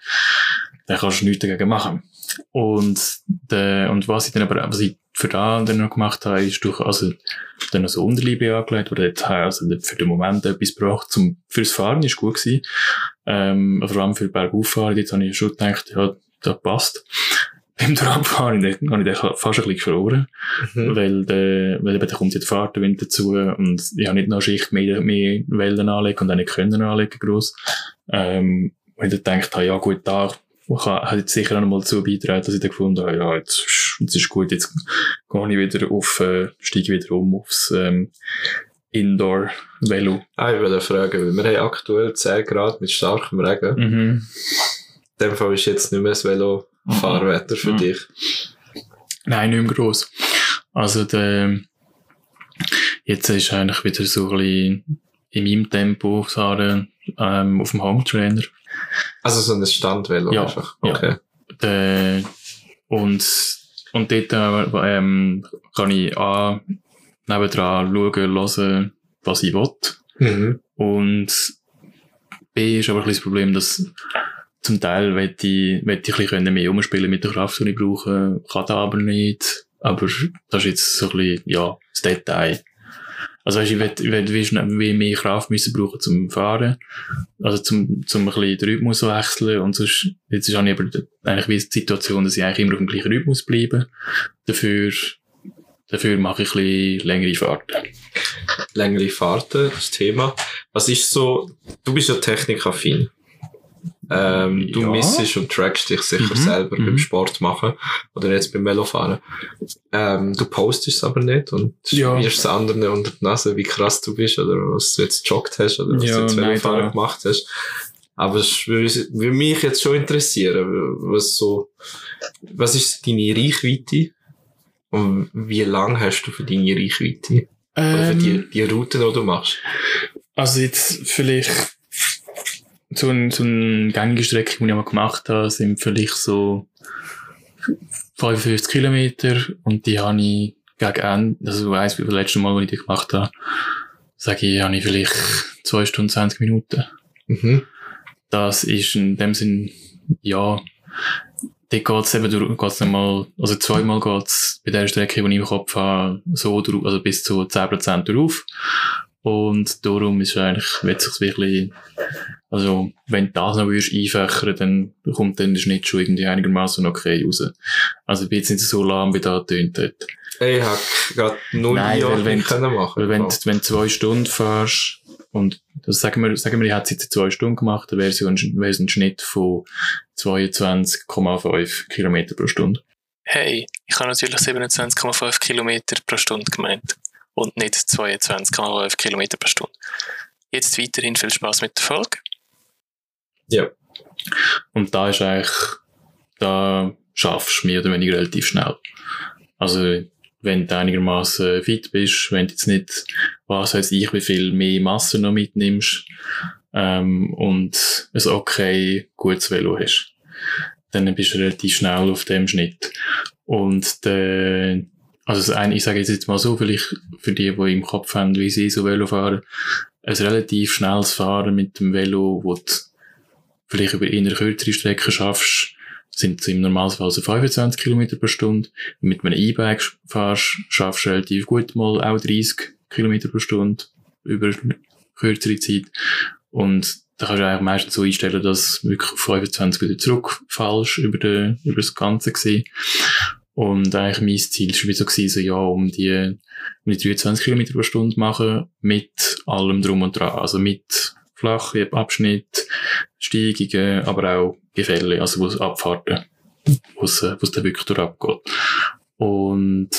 dann kannst du nichts dagegen machen. Und, der, und was ich dann aber, was ich für da dann noch gemacht habe, ist durch, also, dann noch so Unterliebe angelegt, oder jetzt, also für den Moment etwas gebraucht, zum, fürs Fahren ist gut gewesen. Ähm, vor allem für Bergauffahren, jetzt habe ich schon gedacht, ja, das passt. Beim Trabfahren habe ich den fast ein bisschen verloren, Mhm. weil, der, weil eben, da kommt jetzt Fahrtenwind dazu und ich habe nicht noch Schicht mehr, mehr Wellen anlegen und auch nicht können anlegen, gross. Ähm, und ich dann gedacht habe, ja gut, da hat jetzt sicher auch noch mal dazu beitragen, dass ich dann gefunden habe, ja, jetzt, ist- jetzt ist gut, jetzt gehe ich wieder auf, äh, steige wieder um aufs, ähm, Indoor-Velo. Ah, ich wollte fragen, weil wir haben aktuell 10 Grad mit starkem Regen. Mhm. In dem Fall ist jetzt nicht mehr das Velo-Fahrwetter für Mhm. dich. Nein, nicht mehr gross. Also, der, jetzt ist eigentlich wieder so ein bisschen in meinem Tempo fahren, ähm, auf dem Hometrainer. Also so ein Standvelo Ja, einfach. ja. Okay. Äh, und, und dort äh, ähm, kann ich A, nebendran schauen, hören, was ich will. Mhm. Und B ist aber ein bisschen das Problem, dass zum Teil möchte ich, möchte ich ein bisschen mehr umspielen mit der Kraft, die ich brauche, kann da aber nicht. Aber das ist jetzt so ein bisschen, ja, das Detail. Also weißt, ich will, ich will wie, wie mehr Kraft müssen brauchen zum Fahren. Also zum, zum ein bisschen den Rhythmus wechseln. Und sonst, jetzt ist auch aber eigentlich wie die Situation, dass ich eigentlich immer auf dem gleichen Rhythmus bleibe. Dafür, dafür mache ich ein bisschen längere Fahrten. Längere Fahrten, das Thema. Was ist so, du bist ja technikaffin. Ähm, du Ja. missest und trackst dich sicher Mhm, selber mhm. beim Sport machen oder jetzt beim Velofahren. Ähm, du postest es aber nicht und Ja. es anderen unter die Nase, wie krass du bist oder was du jetzt gejoggt hast oder was Ja, du jetzt nein, Velofahren da- gemacht hast. Aber es würde mich jetzt schon interessieren, was so, was ist deine Reichweite und wie lang hast du für deine Reichweite? Oder für Ähm, die, die Routen, die du machst? Also jetzt vielleicht so eine, so eine gängige Strecke, die ich mal gemacht habe, sind vielleicht so 55 Kilometer und die habe ich gegen Ende, also du weißt, wie das letzte Mal, als ich die gemacht habe, sage ich, habe ich vielleicht 2 Stunden 20 Minuten. Mhm. Das ist in dem Sinn, ja, dort geht's eben durch, geht's nochmal, also zweimal geht's bei der Strecke, die ich im Kopf habe, so durch, also bis zu 10% drauf. Und darum ist eigentlich, wird sich's wirklich, also, wenn du das noch würdest einfächern, dann kommt dann der Schnitt schon irgendwie einigermaßen okay raus. Also, ich bin jetzt nicht so lahm, wie da tönt dort. Ich hab grad null Nein, Jahre weil wenn- nicht können machen. Weil wenn, du- wenn du zwei Stunden fährst, und das sagen wir, sagen wir, ich hätte es jetzt in zwei Stunden gemacht, dann wäre es ein, wäre es ein Schnitt von 22,5 Kilometer pro Stunde. Hey, ich habe natürlich 27,5 Kilometer pro Stunde gemeint und nicht 22,5 Kilometer pro Stunde. Jetzt weiterhin viel Spaß mit der Folge. Ja. Und da ist eigentlich, da schaffst du mehr oder weniger relativ schnell. Also, wenn du einigermaßen fit bist, wenn du jetzt nicht, was weiß ich, wie viel mehr Masse noch mitnimmst, ähm, und ein okay, gutes Velo hast, dann bist du relativ schnell auf dem Schnitt. Und der, also eine, ich sage jetzt, mal so, vielleicht für die, die im Kopf haben, wie sie so Velo fahren, ein relativ schnelles Fahren mit dem Velo, wo du vielleicht über eher kürzere Strecken schaffst, sind im Normalfall so 25 km pro Stunde. Mit einem E-Bike fahrst, schaffst du relativ gut mal auch 30 km pro Stunde über kürzere Zeit. Und da kannst du eigentlich meistens so einstellen, dass du wirklich auf 25 wieder zurückfallst über, über das Ganze gesehen. Und eigentlich mein Ziel war so, gewesen, so ja, um die, um die 23 km pro Stunde machen, mit allem drum und dran. Also mit flachen Abschnitt, Steigungen, aber auch Gefälle, also wo es Abfahrten, wo es, wo es dann wirklich durchabgeht. Und,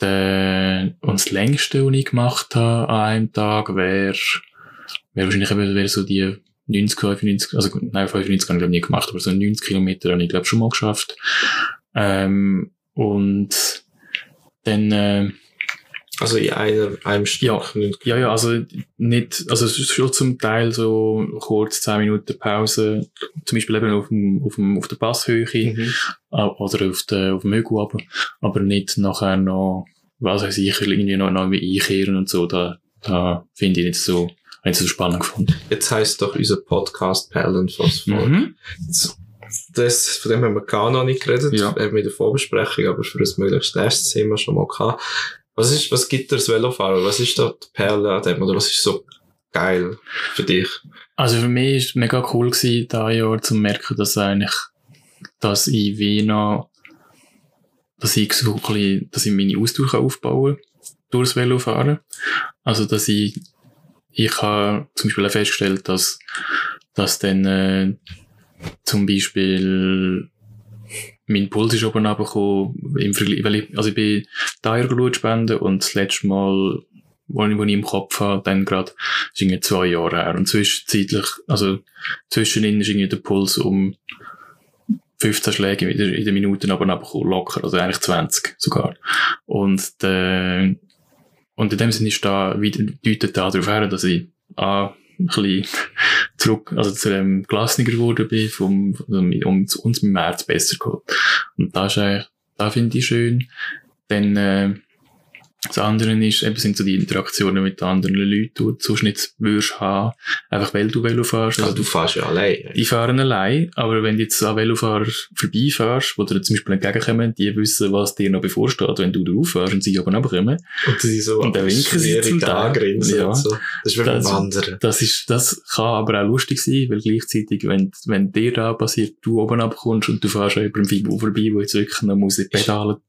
der, und das längste, was ich gemacht habe an einem Tag, wäre wär wahrscheinlich eben wär so die 90, 95, also nein, 95 habe ich glaube nie gemacht, aber so 90 Kilometer habe ich glaube schon mal geschafft. Ähm, und dann, äh, Also in einer, einem Stück. Ja. ja, ja, also nicht, also es ist schon zum Teil so kurz 10 Minuten Pause, zum Beispiel eben auf, dem, auf, dem, auf der Passhöhe Mhm. oder auf, der, auf dem Hügel, aber, aber nicht nachher noch, was weiß ich, irgendwie noch, noch einkehren und so, da, da finde ich nicht so, nicht so spannend gefunden. Jetzt heisst doch unser Podcast Perlenphosphor. Mhm. Jetzt- Das, von dem haben wir gar noch nicht geredet, Ja. äh, mit der Vorbesprechung, aber für das möglichst nächstes Thema schon mal gehabt. Was ist, was gibt dir das Velofahrer? Was ist da die Perle an dem? Oder was ist so geil für dich? Also für mich war es mega cool gewesen, da Jahr zu merken, dass eigentlich, dass ich wie noch, dass ich so ein bisschen, dass ich meine Ausdauer kann aufbauen durchs Velofahren. Also, dass ich, ich habe zum Beispiel auch festgestellt, dass, dass dann, äh, zum Beispiel, mein Puls ist oben runtergekommen, weil ich, also ich bin Jahr Blut spenden und das letzte Mal, wo ich, ich im Kopf habe, dann gerade, ist irgendwie zwei Jahre her. Und zwischenzeitlich, also zwischenin ist irgendwie der Puls um 15 Schläge in der, in der Minute aber runtergekommen, locker, also eigentlich 20 sogar. Und, äh, und in dem Sinne ist da, deutet da darauf her, dass ich A, bisschen zurück, also zu dem gelassener geworden bin, vom, um uns mit Herz besser geht. Und das ist eigentlich, da finde ich schön. Dann, äh, das andere ist, eben sind so die Interaktionen mit anderen Leuten, die du sonst nicht würdest haben, einfach weil du Velo fährst. Also du fährst ja allein. Die fahren allein, aber wenn du jetzt an Velofahrer vorbeifährst, die dir zum Beispiel entgegenkommen, die wissen, was dir noch bevorsteht, wenn du drauf fährst und sie aber runterkommen. Und sie so Und dann winken sie zum angrinsen Ja. und so. Das ist wie beim Wandern. Das ist, das kann aber auch lustig sein, weil gleichzeitig, wenn, wenn dir da passiert, du oben abkommst und du fährst über dem Fibu vorbei, wo jetzt wirklich noch muss in die Pedale.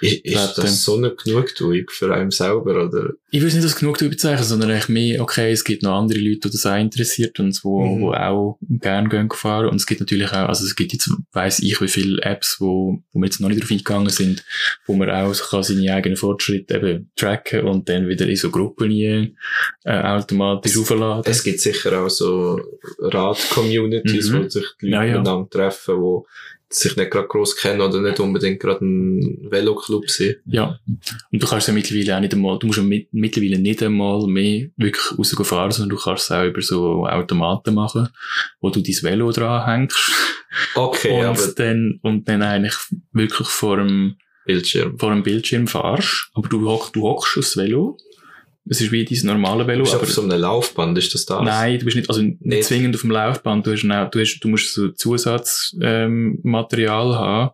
Ist, ist das so eine Genugtuung für einen selber, oder? Ich will nicht das genug darüber bezeichnen, sondern eigentlich mehr, okay, es gibt noch andere Leute, die das auch interessiert und wo, Mhm. wo auch gerne gehen fahren. Und es gibt natürlich auch, also es gibt jetzt, weiss ich, wie viele Apps, wo, wo wir jetzt noch nicht drauf eingegangen sind, wo man auch kann seine eigenen Fortschritte eben tracken und dann wieder in so Gruppen äh, automatisch aufladen. Es gibt sicher auch so Rad-Communities, Mhm. wo sich die Leute Ja, ja. miteinander treffen, wo sich nicht gerade gross kennen oder nicht unbedingt gerade ein Veloclub sind. Ja. Und du kannst ja mittlerweile auch nicht einmal, du musst ja mit, mittlerweile nicht einmal mehr wirklich rausgehen fahren, sondern du kannst es auch über so Automaten machen, wo du dein Velo dran hängst. Okay, und aber dann, und dann eigentlich wirklich vor dem, Bildschirm. vor dem Bildschirm fahrst. Aber du, hock, du hockst aufs Velo. Es ist wie dein normale Du Velo, bist aber, auf so einem Laufband, ist das das? nein, du bist nicht, also nicht Nicht. zwingend auf dem Laufband. Du hast, du hast, du musst so Zusatzmaterial ähm, haben.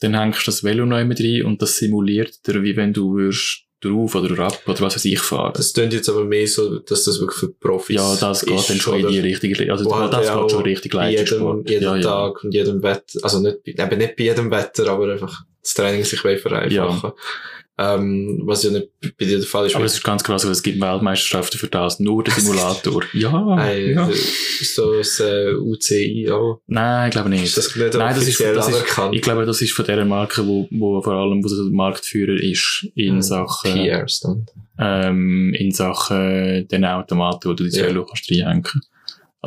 Dann hängst du das Velo noch immer rein und das simuliert dir, wie wenn du würdest drauf oder ab oder was weiß ich fahren. Das klingt jetzt aber mehr so, dass das wirklich für Profis ja, das geht ist, dann schon in die richtige, also halt das ja geht schon richtig Leistungssport. jedem ja, ja. Tag und jedem Wetter, also nicht, eben nicht bei jedem Wetter, aber einfach das Training sich will vereinfachen. Ähm, was ja nicht bei dir der Fall ist. Aber es ist ganz krass, weil es gibt Weltmeisterschaften für das, nur der Simulator. ja, Hey, ja. äh, Ist so das äh, UCI auch? Nein, ich glaube nicht. Ist das nicht Nein, das ist, das ist, ich glaube, das ist von der Marke, wo, wo vor allem, wo der Marktführer ist, in Mhm. Sachen, PRs dann. ähm, in Sachen den Automaten, wo du dein Ja. Velo kannst reinhängen.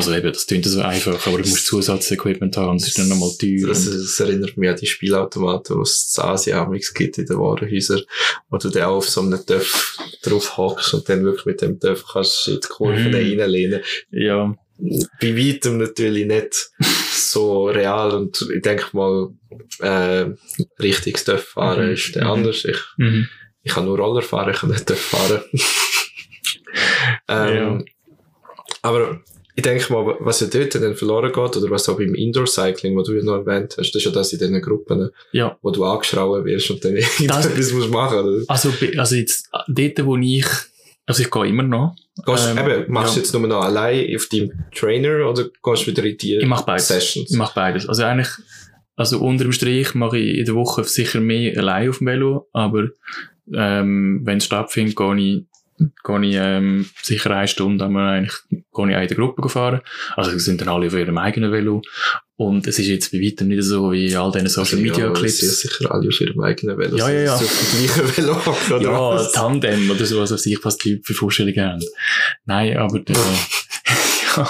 Also eben, das klingt so einfach, aber du musst Zusatzequipment haben und es ist dann nochmal teuer. Das, das erinnert mich an die Spielautomaten, die es in Asien amigs gibt in den Warenhäusern, wo du dann auch auf so einem Töpf drauf hockst und dann wirklich mit dem Töpf kannst du in die Kurven Mhm. reinlehnen. ja, Bei weitem natürlich nicht so real und ich denke mal, äh, richtiges Töpf fahren Mhm. ist dann Mhm. anders. Ich, mhm. ich kann nur Roller fahren, ich kann nicht Töpf fahren. ähm, Aber ich denke mal, was ja dort dann verloren geht, oder was auch beim Indoor-Cycling, was du ja noch erwähnt hast, das ist ja das in diesen Gruppen, ja. wo du angeschrauben wirst und dann irgendetwas musst machen. Oder? Also, also jetzt, dort, wo ich, also ich gehe immer noch. Gehst, Ähm, eben, machst du ja. jetzt nur noch allein auf deinem Trainer oder gehst du wieder in die Ich mache beides. Sessions? Ich mache beides. Also eigentlich, also unter dem Strich mache ich in der Woche sicher mehr allein auf dem Velo, aber ähm, wenn es stattfindet, gehe ich, gehe ich ähm, sicher eine Stunde einmal eigentlich, gehe ich der Gruppe fahren. Also wir sind dann alle auf ihrem eigenen Velo. Und es ist jetzt bei weitem nicht so wie all diesen Social Media Also, Ja, Clips. sind sicher alle auf ihrem eigenen Velo. Ja, ja, ja. Auf Velo oder Ja, was? Tandem oder so, was ich, was die Leute für Vorstellungen haben. Nein, aber der, ja,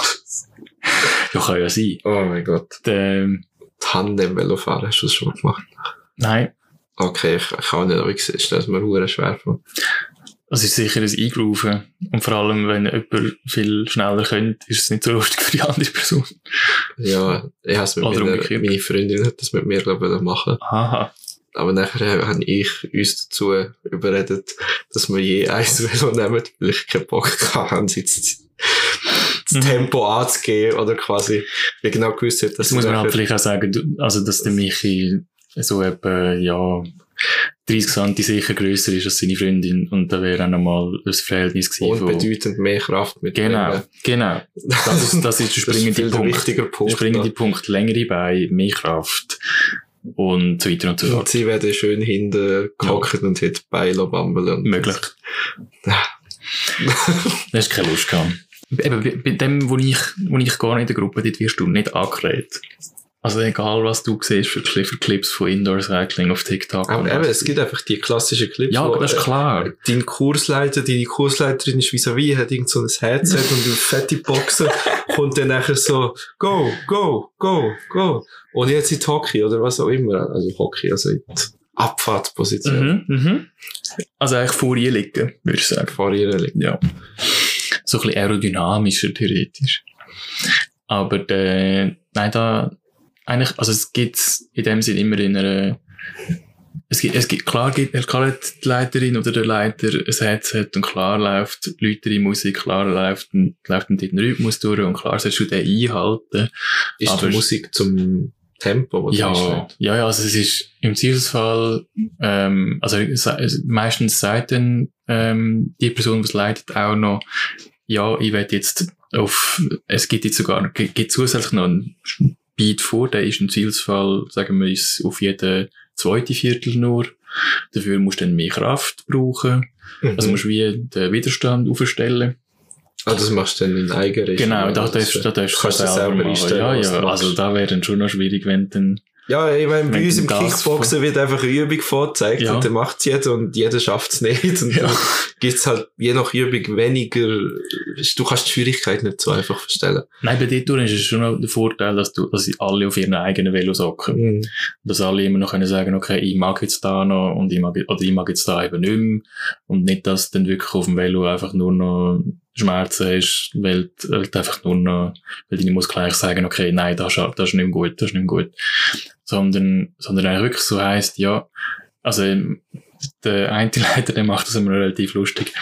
ja, kann ja sein. Oh mein Gott. Der, Tandem-Velo fahren, hast du das schon mal gemacht? nein, Okay, ich, ich kann nicht, aber ich sehe, das ist mir schwer vor. Es ist sicher ein Eingrooven. Und vor allem, wenn jemand viel schneller könnte, ist es nicht so lustig für die andere Person. Ja, ich habe es mit Oder meiner, umgekehrt. meine Freundin hat das mit mir, glaube ich, machen. Aha. Aber nachher habe ich uns dazu überredet, dass wir je eins Velo nehmen, weil ich keinen Bock hatte, jetzt das Mhm. Tempo anzugehen oder quasi, wie genau gewusst hat, dass Das muss man halt vielleicht auch sagen, also, dass der Michi so etwa, ja, 30 cm sicher grösser ist als seine Freundin. Und da wäre auch nochmal ein Verhältnis gewesen. und bedeutend mehr Kraft mit Genau, genau. Das ist, das ist der springende der Punkt. Der Punkt. springende noch. Punkt. Längere Beine, mehr Kraft. Und so weiter und so Und fort. sie werden schön hinten gehockt und hat Beile bambeln. Möglich. Da hast keine Lust gehabt. Eben, bei, dem, wo ich, wo ich gar nicht in der Gruppe, dort wirst du nicht angeredet. Also egal, was du siehst für, für Clips von Indoor Cycling auf TikTok. Aber eben, es gibt einfach die klassischen Clips. ja, wo, das ist äh, klar. Dein Kursleiter, deine Kursleiterin ist vis-à-vis, hat irgend so ein Headset und eine fette Boxen kommt dann nachher so, go, go, go, go. Und jetzt in Hockey oder was auch immer. Also Hockey, also in Abfahrtposition. Mhm, mhm. Also eigentlich vor ihr liegen, würde ich sagen. Vor ihr liegt. Ja. so ein bisschen aerodynamischer, theoretisch. Aber der, nein, da, eigentlich, also es gibt in dem Sinne immer in einer, es gibt, es gibt, klar gibt, klar hat die Leiterin oder der Leiter ein Headset und klar läuft lautere Musik, klar läuft, läuft ein den Rhythmus durch und klar sollst du den einhalten. Ist Aber die Musik zum Tempo, was Ja, ja, ja, also es ist im Zielsfall, ähm, also meistens sagt dann ähm, die Person, die es leitet, auch noch, ja, ich werde jetzt auf, es gibt jetzt sogar, gibt gibt zusätzlich noch einen Beat vor, der ist im Zielsfall, sagen wir, ist auf jeden zweite Viertel nur. Dafür musst du dann mehr Kraft brauchen. Mhm. Also musst du wie den Widerstand aufstellen. ah, das machst du dann in eigener Genau, da Das, darfst, da darfst du kannst du selber selber einstellen, Ja, ja, also da wäre dann schon noch schwierig, wenn dann Ja, ich meine, bei uns im Kickboxen wird einfach Übung vorgezeigt Ja. und dann macht's jeder und jeder schafft's nicht. Und Ja. dann gibt's halt je nach Übung weniger, du kannst die Schwierigkeit nicht so einfach verstellen. Nein, bei dir ist es schon der Vorteil, dass du, dass alle auf ihren eigenen Velos hocken. Mhm. Dass alle immer noch können sagen, okay, ich mag jetzt da noch und ich mag, oder ich mag jetzt da eben nicht mehr. Und nicht, dass dann wirklich auf dem Velo einfach nur noch Schmerzen hast, weil, weil du einfach nur noch, weil deine Muskeln eigentlich sagen, okay, nein, das, ist- das ist nicht gut, das ist nicht gut. Sondern, sondern eigentlich wirklich so heisst, ja, also, der eine Leiter, der macht das immer relativ lustig.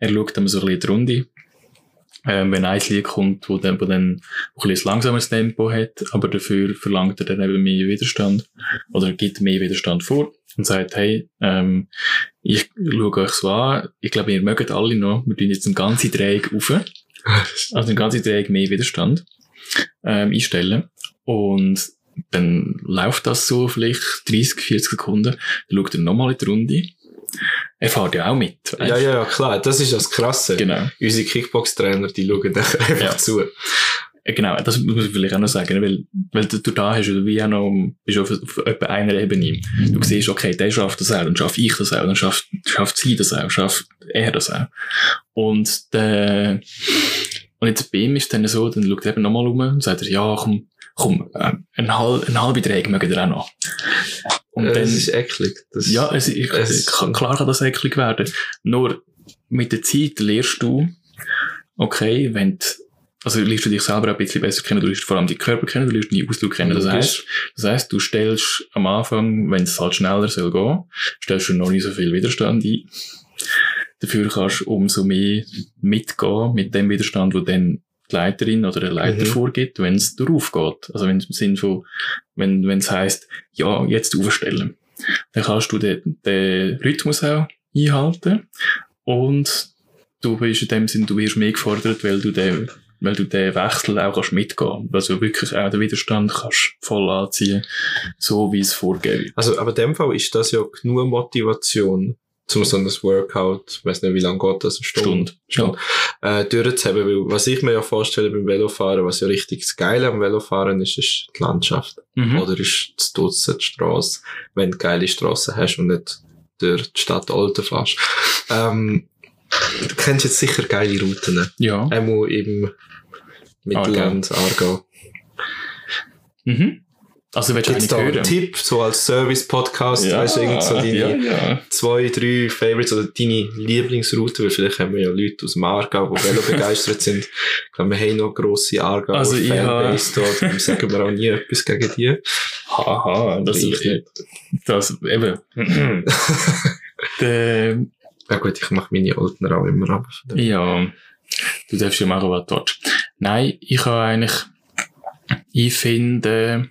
Er schaut immer so ein bisschen die Runde. Ähm, wenn ein Lied kommt, wo dann, wo dann ein bisschen ein langsameres Tempo hat, aber dafür verlangt er dann eben mehr Widerstand oder gibt mehr Widerstand vor und sagt, hey, ähm, ich schaue euch so an, ich glaube, ihr mögt alle noch, wir tun jetzt einen ganzen Dreieck rauf, also einen ganzen Dreieck mehr Widerstand ähm, einstellen. Und dann läuft das so vielleicht 30, 40 Sekunden, dann schaut er nochmal in die Runde, er fährt ja auch mit, weißt? Ja, ja, ja, klar, das ist das Krasse. Genau. Unsere Kickbox-Trainer, die schauen dann einfach Ja. zu. Äh, Genau, das muss ich vielleicht auch noch sagen, weil, weil du, da hast wie auch noch, bist auf, auf etwa einer Ebene. Du siehst, okay, der schafft das auch, dann schaffe ich das auch, dann schafft, schafft sie das auch, schafft er das auch. Und der, und jetzt bei ihm ist es dann so, dann schaut er eben nochmal um und sagt er, ja, komm, komm, äh, ein, halb, ein halbe Dreieck mögen wir auch noch. Und Äh, dann, das ist eklig. Das ja, es, ich, es- klar kann das eklig werden. Nur mit der Zeit lernst du, okay, wenn du, also lernst du dich selber ein bisschen besser kennen, du lernst vor allem die Körper kennen, du lernst deine Ausdruck kennen. Das heißt, das heißt, du stellst am Anfang, wenn es halt schneller soll gehen, stellst du noch nicht so viel Widerstand ein. Dafür kannst du umso mehr mitgehen mit dem Widerstand, wo dann die Leiterin oder der Leiter Mhm. vorgibt, wenn es darauf geht. Also wenn es im Sinn von, wenn es heisst, ja, jetzt aufstellen. Dann kannst du den, den Rhythmus auch einhalten und du bist in dem Sinn, du wirst mehr gefordert, weil du den, weil du den Wechsel auch kannst mitgehen. Also wirklich auch den Widerstand kannst voll anziehen, so wie es wird. Also, aber in dem Fall ist das ja genug Motivation, zum so ein Workout, ich weiss nicht, wie lange geht das, eine Stunde, Stunde. äh, durchzuhaben. Weil, was ich mir ja vorstelle beim Velofahren, was ja richtig das Geile am Velofahren ist, ist die Landschaft. Mhm. Oder ist das Dutzend Strasse, wenn du geile Strassen hast und nicht durch die Stadt Olten fährst. ähm, du kennst jetzt sicher geile Routen. Ja. Einmal im Mittelland, Aargau. Mhm. Also willst du Gibt's da einen hören? Tipp, so als Service-Podcast, weißt du, irgend so deine ja, ja. zwei, drei Favorites oder deine Lieblingsroute, weil vielleicht haben wir ja Leute aus dem Aargau, die Velo begeistert sind. Ich glaube, wir haben noch grosse Aargauer Also ich Fanbase dort, darum sagen wir auch nie etwas gegen die. Haha, das ist Richtig. das, eben. Der, Ja gut, ich mache meine Alten auch immer ab. ja, du darfst ja machen, was du willst. Nein, ich habe eigentlich, ich finde,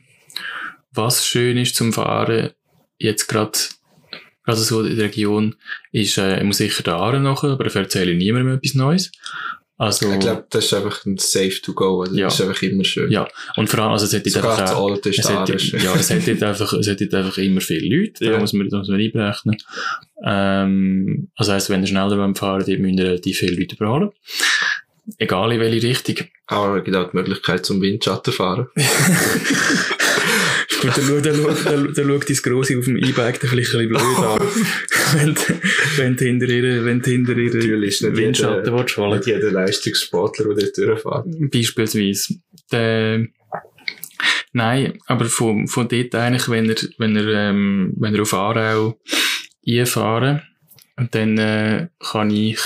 was schön ist zum Fahren, jetzt gerade, gerade so in der Region, ist, äh, ich muss sicher der Aare nachher, aber dafür erzähle ich niemandem etwas Neues. Also, Ich glaube, das ist einfach ein Safe to go. Also Ja. Das ist einfach immer schön. ja, und vor allem, also es hat jetzt einfach auch, Alte ist es da hat, ja, es hat jetzt einfach, es hat jetzt einfach immer viele Leute, da Ja. muss man, da muss man einberechnen. Ähm, also heisst, wenn ihr schneller Fahren, die müssen relativ viele Leute überholen. Egal in welche Richtung. Aber es gibt auch die Möglichkeit zum Windschatten fahren. Gut, dann, schau- dann, schau- dann, dann schaut dein Grosse auf dem E-Bike dann vielleicht ein bisschen blöd an. wenn, wenn du hinter ihr, wenn du hinter ihr Natürlich nicht Windschatten jeder, willst nicht jeder Leistungssportler, der dort durchfährt. Beispielsweise. Der, nein, aber von, von dort eigentlich, wenn er, wenn er, ähm, wenn er auf Aarau einfahren, dann äh, kann ich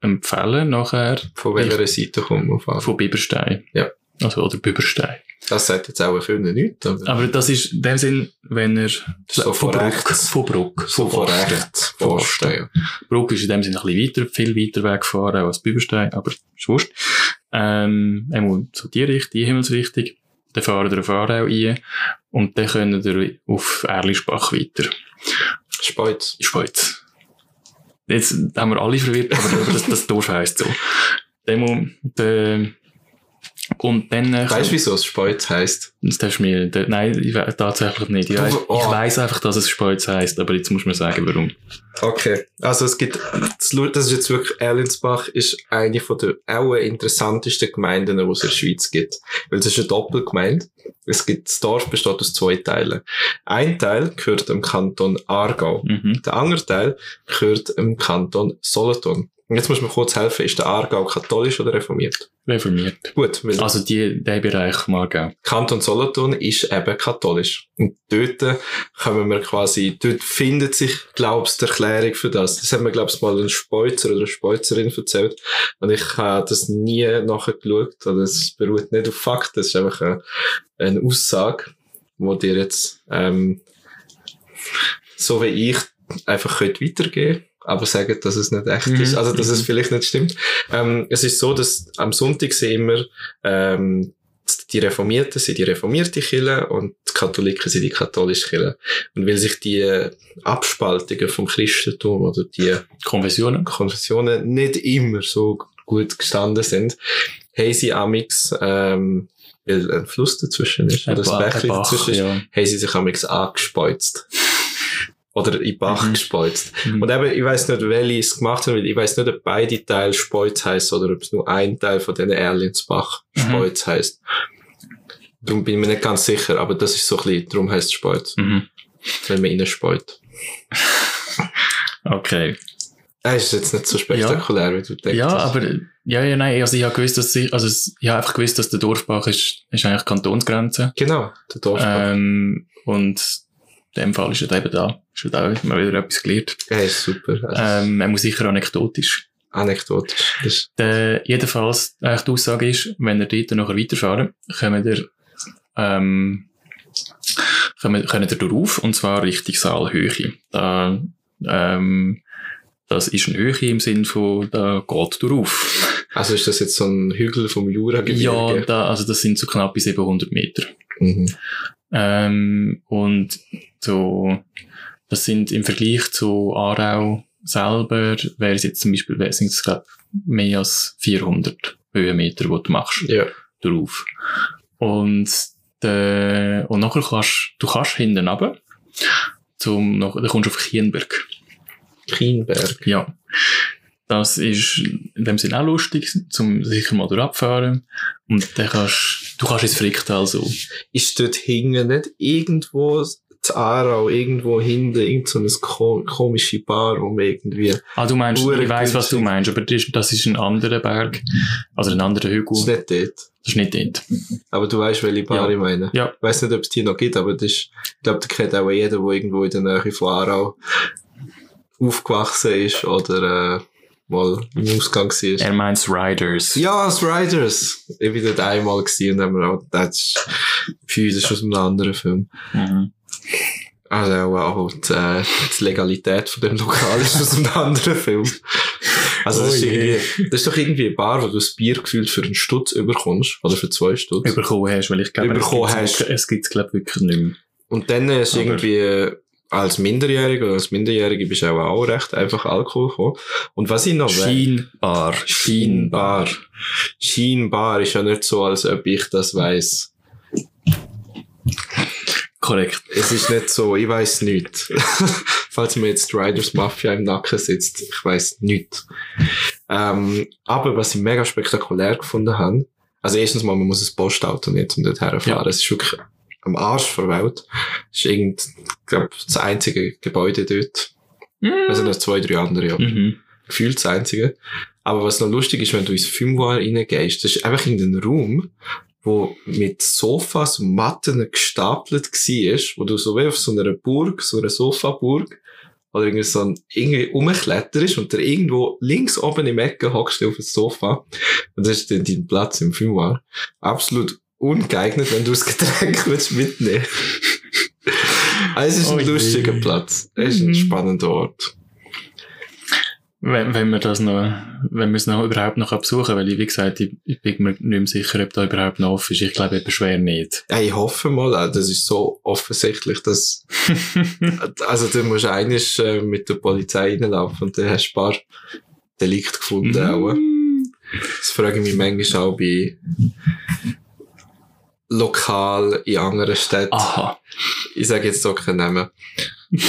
empfehlen nachher Von welcher Seite kommt man auf von Biberstein. Ja. Also, oder Biberstein. Das sagt jetzt auch vielen nichts. Aber Aber das ist in dem Sinn, wenn er So von Bruck, von Bruck, so von rechts Von vorstellen. Bruck ist in dem Sinne ein bisschen weiter, viel weiter weggefahren als Büberstein, aber ist wurscht. Ähm, einmal so die Richtung, die Himmelsrichtung. Dann fahren wir auf Aarau ein und dann können wir auf Erlischbach weiter. Speuz. Schweiz. Jetzt haben wir alle verwirrt, aber das, das Dorf heisst so. Demo, de, und dann, äh, Weißt du, wieso es Speuz heisst? das darfst du mir, de, nein, ich tatsächlich nicht. Ich weiss, Oh. ich weiss einfach, dass es Speuz heisst, aber jetzt muss man sagen, warum. Okay. Also es gibt, das ist jetzt wirklich, Erlensbach ist eine von der auch interessantesten Gemeinden, die es in der Schweiz gibt. Weil es ist eine Doppelgemeinde. Es gibt, das Dorf besteht aus zwei Teilen. Ein Teil gehört dem Kanton Aargau. Mhm. Der andere Teil gehört dem Kanton Solothurn. Und jetzt muss mir kurz helfen, ist der Aargau katholisch oder reformiert? Reformiert. Gut, Also die, der Bereich mag auch. Kanton Solothurn ist eben katholisch. Und dort kommen wir quasi, dort findet sich, glaubst die Erklärung für das. Das hat mir, glaubst mal ein Speuzer oder eine Speuzerin erzählt. Und ich habe das nie nachher geschaut. Oder es beruht nicht auf Fakten. Es ist einfach eine, eine Aussage, wo dir jetzt, ähm, so wie ich, einfach könnt weitergeben aber sagen, dass es nicht echt Mhm. ist. Also, dass es Mhm. vielleicht nicht stimmt. Ähm, es ist so, dass am Sonntag sind immer, ähm, die Reformierten sind die reformierte Kirche und die Katholiken sind die katholische Kirche. Und weil sich die Abspaltungen vom Christentum oder die Konfessionen. Konfessionen nicht immer so gut gestanden sind, haben sie amix, ähm, weil ein Fluss dazwischen ist, oder ein Bächli dazwischen ist, ja. haben sie sich amix angespeuzt. Oder in Bach Mhm. gespeuzt. Mhm. Und eben, ich weiss nicht, welche es gemacht haben, weil ich weiss nicht, ob beide Teile Speuz heisst oder ob es nur ein Teil von diesen Erlinsbach Mhm. Speuz heisst. Darum bin ich mir nicht ganz sicher, aber das ist so ein bisschen, darum heisst es Speuz, Mhm. wenn man innen speut. Okay. Äh, ist jetzt nicht so spektakulär, wie du denkst. Ja, aber, ja, ja, nein, also ich habe gewusst, dass ich, also ich habe einfach gewusst, dass der Dorfbach ist, ist eigentlich Kantonsgrenze. Genau, der Dorfbach. Ähm, und in dem Fall ist er eben da. Ist er da, man wieder etwas gelernt. Er ist super. Also, Ähm, er muss sicher anekdotisch. Anekdotisch. Das ist, Der, jedenfalls, eigentlich die Aussage ist, wenn ihr dort nachher weiterfahren, kommen ihr, ähm, kommen, können ihr darauf, und zwar Richtung Saalhöhe. Da, ähm, das ist eine Höhe im Sinn von, da geht darauf. also ist das jetzt so ein Hügel vom Juragebirge? Ja, da, also das sind so knappe 700 Meter. Mhm. Ähm, und so, das sind im Vergleich zu Aarau selber, wäre es jetzt zum Beispiel, wäre es jetzt, glaub, mehr als 400 Höhenmeter, die du machst, Ja. drauf. Und, de, und nachher kannst, du kannst hinten runter, zum, nach, dann kommst du auf Kienberg. Kienberg. Ja. Das ist in dem Sinne auch lustig, zum sicher mal durchfahren. Und dann kannst, du kannst ins Fricktal so. Ist dort hinten nicht irgendwo zu Aarau, irgendwo hinten, irgend so eine ko komische Bar, wo man irgendwie, Ah, du meinst, ich weiss, was du meinst, aber das ist, das ist ein anderer Berg. Also ein anderer Hügel. das ist nicht dort. Das ist nicht dort. Aber du weißt, welche Bar Ja. ich meine. Ja. Ich weiss nicht, ob es die noch gibt, aber das ist, ich glaube, da kennt auch jeder, der irgendwo in der Nähe von Aarau aufgewachsen ist oder, äh, mal im Ausgang war. Er meint Riders. Ja, das Riders. Ich bin dort einmal gesehen und haben mir auch, das ist, uns ist aus einem anderen Film. Mhm. Also auch, auch die, äh, die Legalität von dem Lokal ist aus einem anderen Film. Also das, Oh ist irgendwie, das ist doch irgendwie eine Bar, wo du das Bier gefühlt für einen Stutz überkommst. Oder für zwei Stutz. Überkommen hast, weil ich glaube, es gibt es, glaube ich, wirklich nicht mehr. Und dann ist Aber- irgendwie als Minderjähriger oder als Minderjährige bist du auch, auch recht einfach Alkohol gekommen. Und was ich noch Schienbar. Schienbar. Schienbar ist ja nicht so, als ob ich das weiss. Korrekt. Es ist nicht so, ich weiß nicht. Falls mir jetzt Riders Mafia im Nacken sitzt, ich weiß nicht. Ähm, aber was ich mega spektakulär gefunden habe, also erstens mal, man muss ein Postauto nicht um dort herfahren. Ja. Es ist wirklich am Arsch der Welt. Es ist irgend, ich glaube, das einzige Gebäude dort. Also noch zwei, drei andere, aber Mhm. gefühlt das einzige. Aber was noch lustig ist, wenn du ins Filmware reingehst, das ist einfach in den Raum, wo mit Sofas und Matten gestapelt war, wo du so wie auf so einer Burg, so einer Sofaburg, oder irgendwie so ein, irgendwie rumkletterst und der irgendwo links oben im Ecke hockst du auf dem Sofa und das ist dann dein Platz im Filmwahl. Absolut ungeeignet, wenn du das Getränk willst mitnehmen. Also, es ist ein Oh je. lustiger Platz. Es ist ein Mhm. spannender Ort. Wenn, wenn wir das noch, wenn wir es noch überhaupt noch besuchen, weil ich, wie gesagt, ich, ich bin mir nicht mehr sicher, ob da überhaupt noch offen ist. Ich glaube eben schwer nicht. Ja, ich hoffe mal, auch, das ist so offensichtlich, dass, also du musst eigentlich äh, mit der Polizei reinlaufen und dann hast du ein paar Delikte gefunden auch. Das frage ich mich manchmal auch bei lokal in anderen Städten. Aha. Ich sage jetzt auch keinen Namen.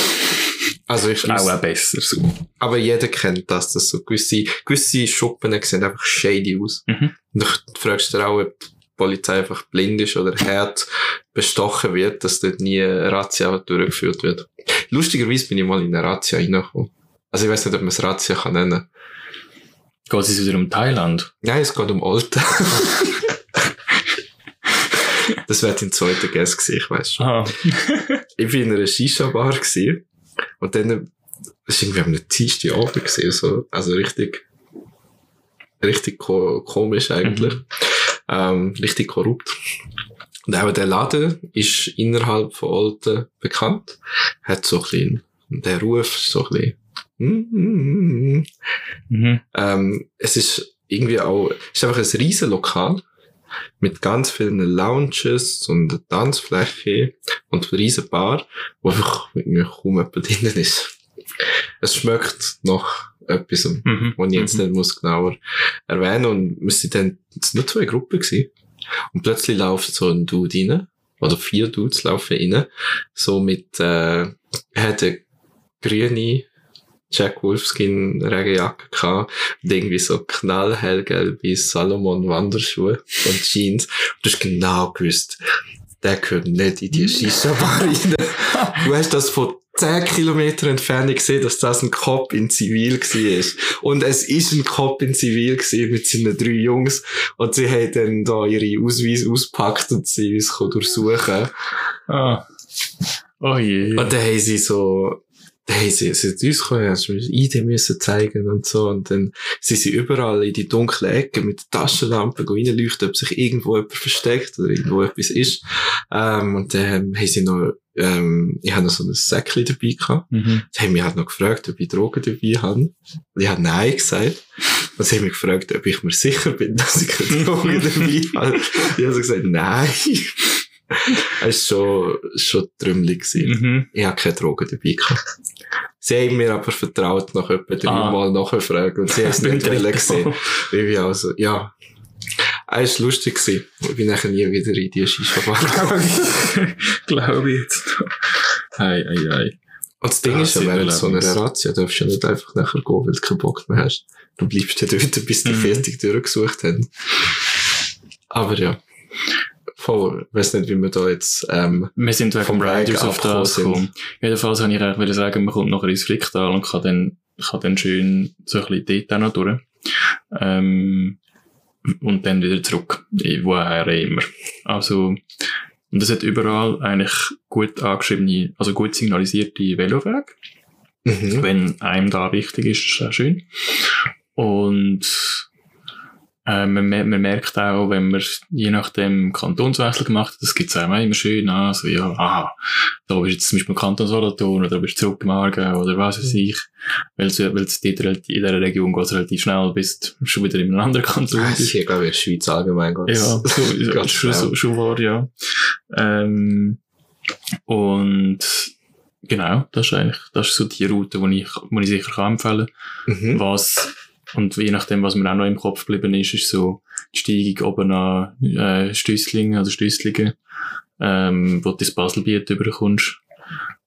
Also ich Auch auch besser so. aber jeder kennt das, dass so gewisse, gewisse Schuppen sehen einfach shady aus. Mhm. Und du fragst dir auch, ob die Polizei einfach blind ist oder hart bestochen wird, dass dort nie eine Razzia durchgeführt wird. Lustigerweise bin ich mal in eine Razzia reingekommen. Also ich weiß nicht, ob man es Razzia kann nennen. Geht es wieder um Thailand? Nein, es geht um Alte. das wäre dein zweiter Guess gewesen, ich weiß schon. Ich war in einer Shisha-Bar gewesen. Und dann, das war irgendwie am Dienstag Abend gewesen, so, also richtig, richtig ko komisch eigentlich. Ähm, richtig korrupt. Und auch der Laden ist innerhalb von Olten bekannt. Hat so ein bisschen, der Ruf ist so ein bisschen, mm, mm, mm. Mhm. Ähm, es ist irgendwie auch, es ist einfach ein riesen Lokal mit ganz vielen Lounges und Tanzfläche und riesen Bar, wo einfach kaum jemand drinnen ist. Es schmeckt nach etwas, Mhm. was ich jetzt Mhm. nicht muss genauer erwähnen und wir sind dann, nur zwei Gruppen gewesen. Und plötzlich läuft so ein Dude rein, oder vier Dudes laufen rein, so mit, äh, hat eine grüne Jack Wolfskin Regenjacke gehabt und irgendwie so knallhellgelbe Salomon Wanderschuhe und Jeans. Und du hast genau gewusst, der gehört nicht in die Shisha-Bar rein. Du hast das von 10 Kilometer Entfernung gesehen, dass das ein Cop in Zivil war. Und es ist ein Cop in Zivil gewesen mit seinen drei Jungs. Und sie haben dann da ihre Ausweise auspackt und sie uns durchsuchen. Ah. Oh je. Und dann haben sie so, dann haben sie, sie sind uns gekommen, also wir ID müssen zeigen und so. Und dann sind sie überall in die dunklen Ecken mit der Taschenlampe reinleuchten, ob sich irgendwo jemand versteckt oder irgendwo etwas ist. Ähm, und dann haben sie noch, ähm, ich habe noch so ein Säckchen dabei gehabt. Mhm. Sie haben mich halt noch gefragt, ob ich Drogen dabei habe. Und ich habe Nein gesagt. Und sie haben mich gefragt, ob ich mir sicher bin, dass ich keine Drogen dabei habe. Ich habe so gesagt, nein. Es war schon, schon trümmelig. Mhm. Ich habe keine Drogen dabei gehabt. Sie haben mir aber vertraut, nach etwa dreimal nachfragen und sie haben es nicht wollen dritten sehen. Mal. Weil ich also, ja. Es war lustig. gewesen. Ich bin nachher nie wieder in die Shisha-Bar gegangen. Glaube ich jetzt. Hei, hei, hei. Und das Ding Ah, ist ja, während so einer. Razzia darfst du ja nicht einfach nachher gehen, weil du keinen Bock mehr hast. Du bleibst ja dort, bis die Mhm. fertig durchgesucht haben. Aber ja. Voll. Ich weiss nicht, wie wir da jetzt, ähm, Wir sind Vom Riders auf das sind. Jedenfalls wollte ich eigentlich wollte sagen, man kommt nachher ins Fricktal und kann dann, kann dann schön so ein bisschen dort auch noch durch. Ähm, und dann wieder zurück, woher immer. Also, und es hat überall eigentlich gut angeschriebene, also gut signalisierte Velowege. mhm. Wenn einem da wichtig ist, ist das auch schön. Und äh, man, man merkt auch, wenn man je nachdem Kantonswechsel gemacht hat, das gibt's auch immer schön an, so, ja, aha, da bist du jetzt zum Beispiel Kanton Solothurn oder bist du zurück im Aargau oder was weiß ich. Weil es, in dieser Region geht relativ schnell, bis du schon wieder in einem anderen Kanton Das ist bist. hier, glaube ich, in der Schweiz allgemein ganz, Ja, so, ganz schon, so, schon wahr, ja. Ähm, und genau, das ist eigentlich, das ist so die Route, die ich, die ich sicher kann empfehlen Mhm. Was, und je nachdem, was mir auch noch im Kopf geblieben ist, ist so die Steigung oben an äh, Stüsslingen oder Stüsslingen, ähm, wo du das Baselbiet überkommst.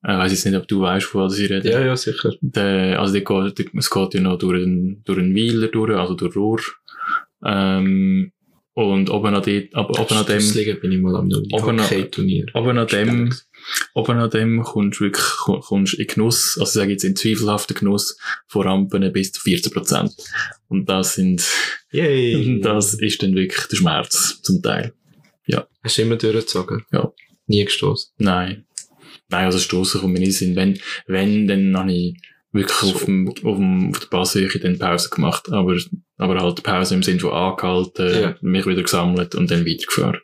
Ich weiss jetzt nicht, ob du weißt, von was ich rede. Ja, ja, sicher. Der, also der der, es geht ja noch durch einen, durch einen Weiler durch, also durch Ruhr. Ähm, und oben an, dort, aber oben an dem, bin ich mal am Oben an- oben an dem, oben an dem kommst du wirklich, komm- kommst in Genuss, also ich sage jetzt in zweifelhaften Genuss von Rampen bis zu 14%. Und das sind, Yay! das ist dann wirklich der Schmerz zum Teil. Hast du immer durchgezogen? Ja. Nie gestoßen. Nein. Nein, also Stossen kommt mir nicht Sinn. Wenn, wenn, dann habe ich wirklich So. auf, dem, auf, dem, auf der Basshöhe dann Pause gemacht. Aber, aber halt Pause im Sinne von angehalten, Ja. mich wieder gesammelt und dann weitergefahren.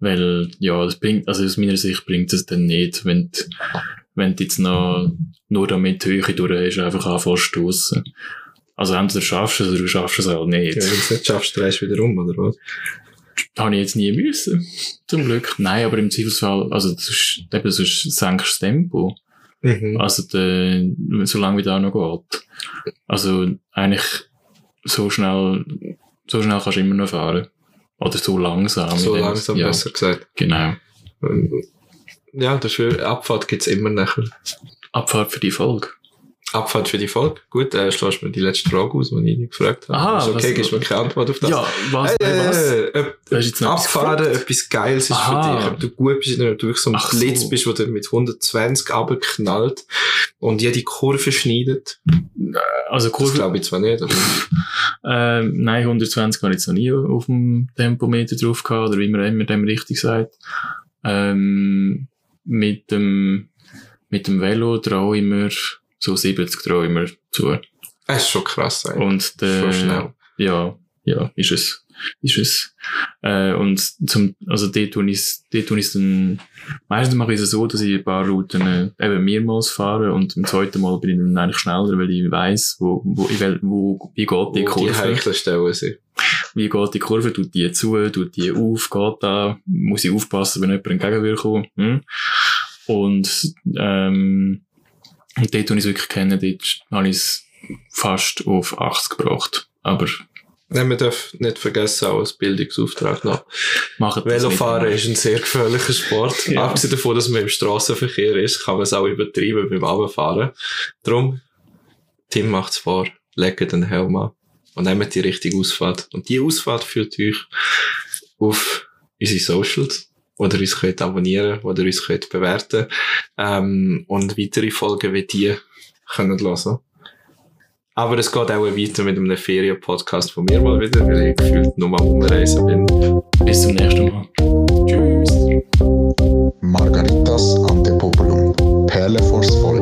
Weil, ja, das bringt, also aus meiner Sicht bringt es dann nicht, wenn, du- wenn du jetzt noch nur damit die Höhe durch hast, einfach anfängst. Also entweder schaffst du es oder du schaffst es halt nicht. Ja, wenn du es nicht schaffst, drehst du wieder um, oder was? Habe ich jetzt nie müssen. Zum Glück. Nein, aber im Zweifelsfall, also, sonst, eben, sonst senkst du das Tempo. Mhm. Also, der, solange wie da noch geht. Also, eigentlich, so schnell, so schnell kannst du immer noch fahren. Oder so langsam. so langsam, ja, besser gesagt. Genau. Ähm, Ja, dafür Abfahrt gibt's immer nachher. Abfahrt für die Folge. Abfahrt für die Folge. Gut, äh, schlägst mir die letzte Frage aus, die ich dich gefragt habe. Aha, ist okay, gibst mir keine Antwort auf das. Ja, was, Äh, äh, was? äh, äh, Du hast jetzt Abfahren, etwas Geiles ist Aha. für dich. Ob du gut bist, oder ob du wirklich so ein Ach so. Blitz bist, wo der mit 120 runterknallt und jede Kurve schneidet. Also, Das Kurve, glaube ich zwar nicht. Aber ähm, nein, 120 habe ich jetzt noch nie auf dem Tempometer drauf gehabt, oder wie man immer dem richtig sagt. Ähm, mit dem, mit dem Velo traue ich mir, so 70 traue ich mir zu. es ist schon krass. Eigentlich. Und der, Schon schnell. ja, ja, ist es. Ist es. Äh, und zum, also dort tue ich dort tue ich's dann, meistens mache ich es so, dass ich ein paar Routen äh, eben mehrmals fahre und im zweiten Mal bin ich dann eigentlich schneller, weil ich weiss, wo, wo, ich will, wo, wie geht die Wo die Kurve heiklen Stellen sind. wie geht die Kurve, tut die zu, tut die auf, geht da, muss ich aufpassen, wenn jemand entgegen will kommen. Hm? Und, ähm, und dort, wo ich es wirklich kenne, dort habe ich es fast auf 80 gebracht. Aber Nein, man darf nicht vergessen, auch als Bildungsauftrag noch. machen Velofahren ist ein sehr gefährlicher Sport. Ja. Abgesehen davon, dass man im Straßenverkehr ist, kann man es auch übertreiben beim Abfahren. Drum, Tim macht's vor, legt den Helm an und nehmt die richtige Ausfahrt. Und die Ausfahrt führt euch auf unsere Socials, oder uns könnt abonnieren oder uns könnt bewerten ähm, und weitere Folgen wie die können hören. Aber es geht auch weiter mit einem Ferien-Podcast von mir mal wieder, weil ich gefühlt nur am Umreisen bin. Bis zum nächsten Mal. Tschüss. Margaritas Antepopulum. Perle vors Volk.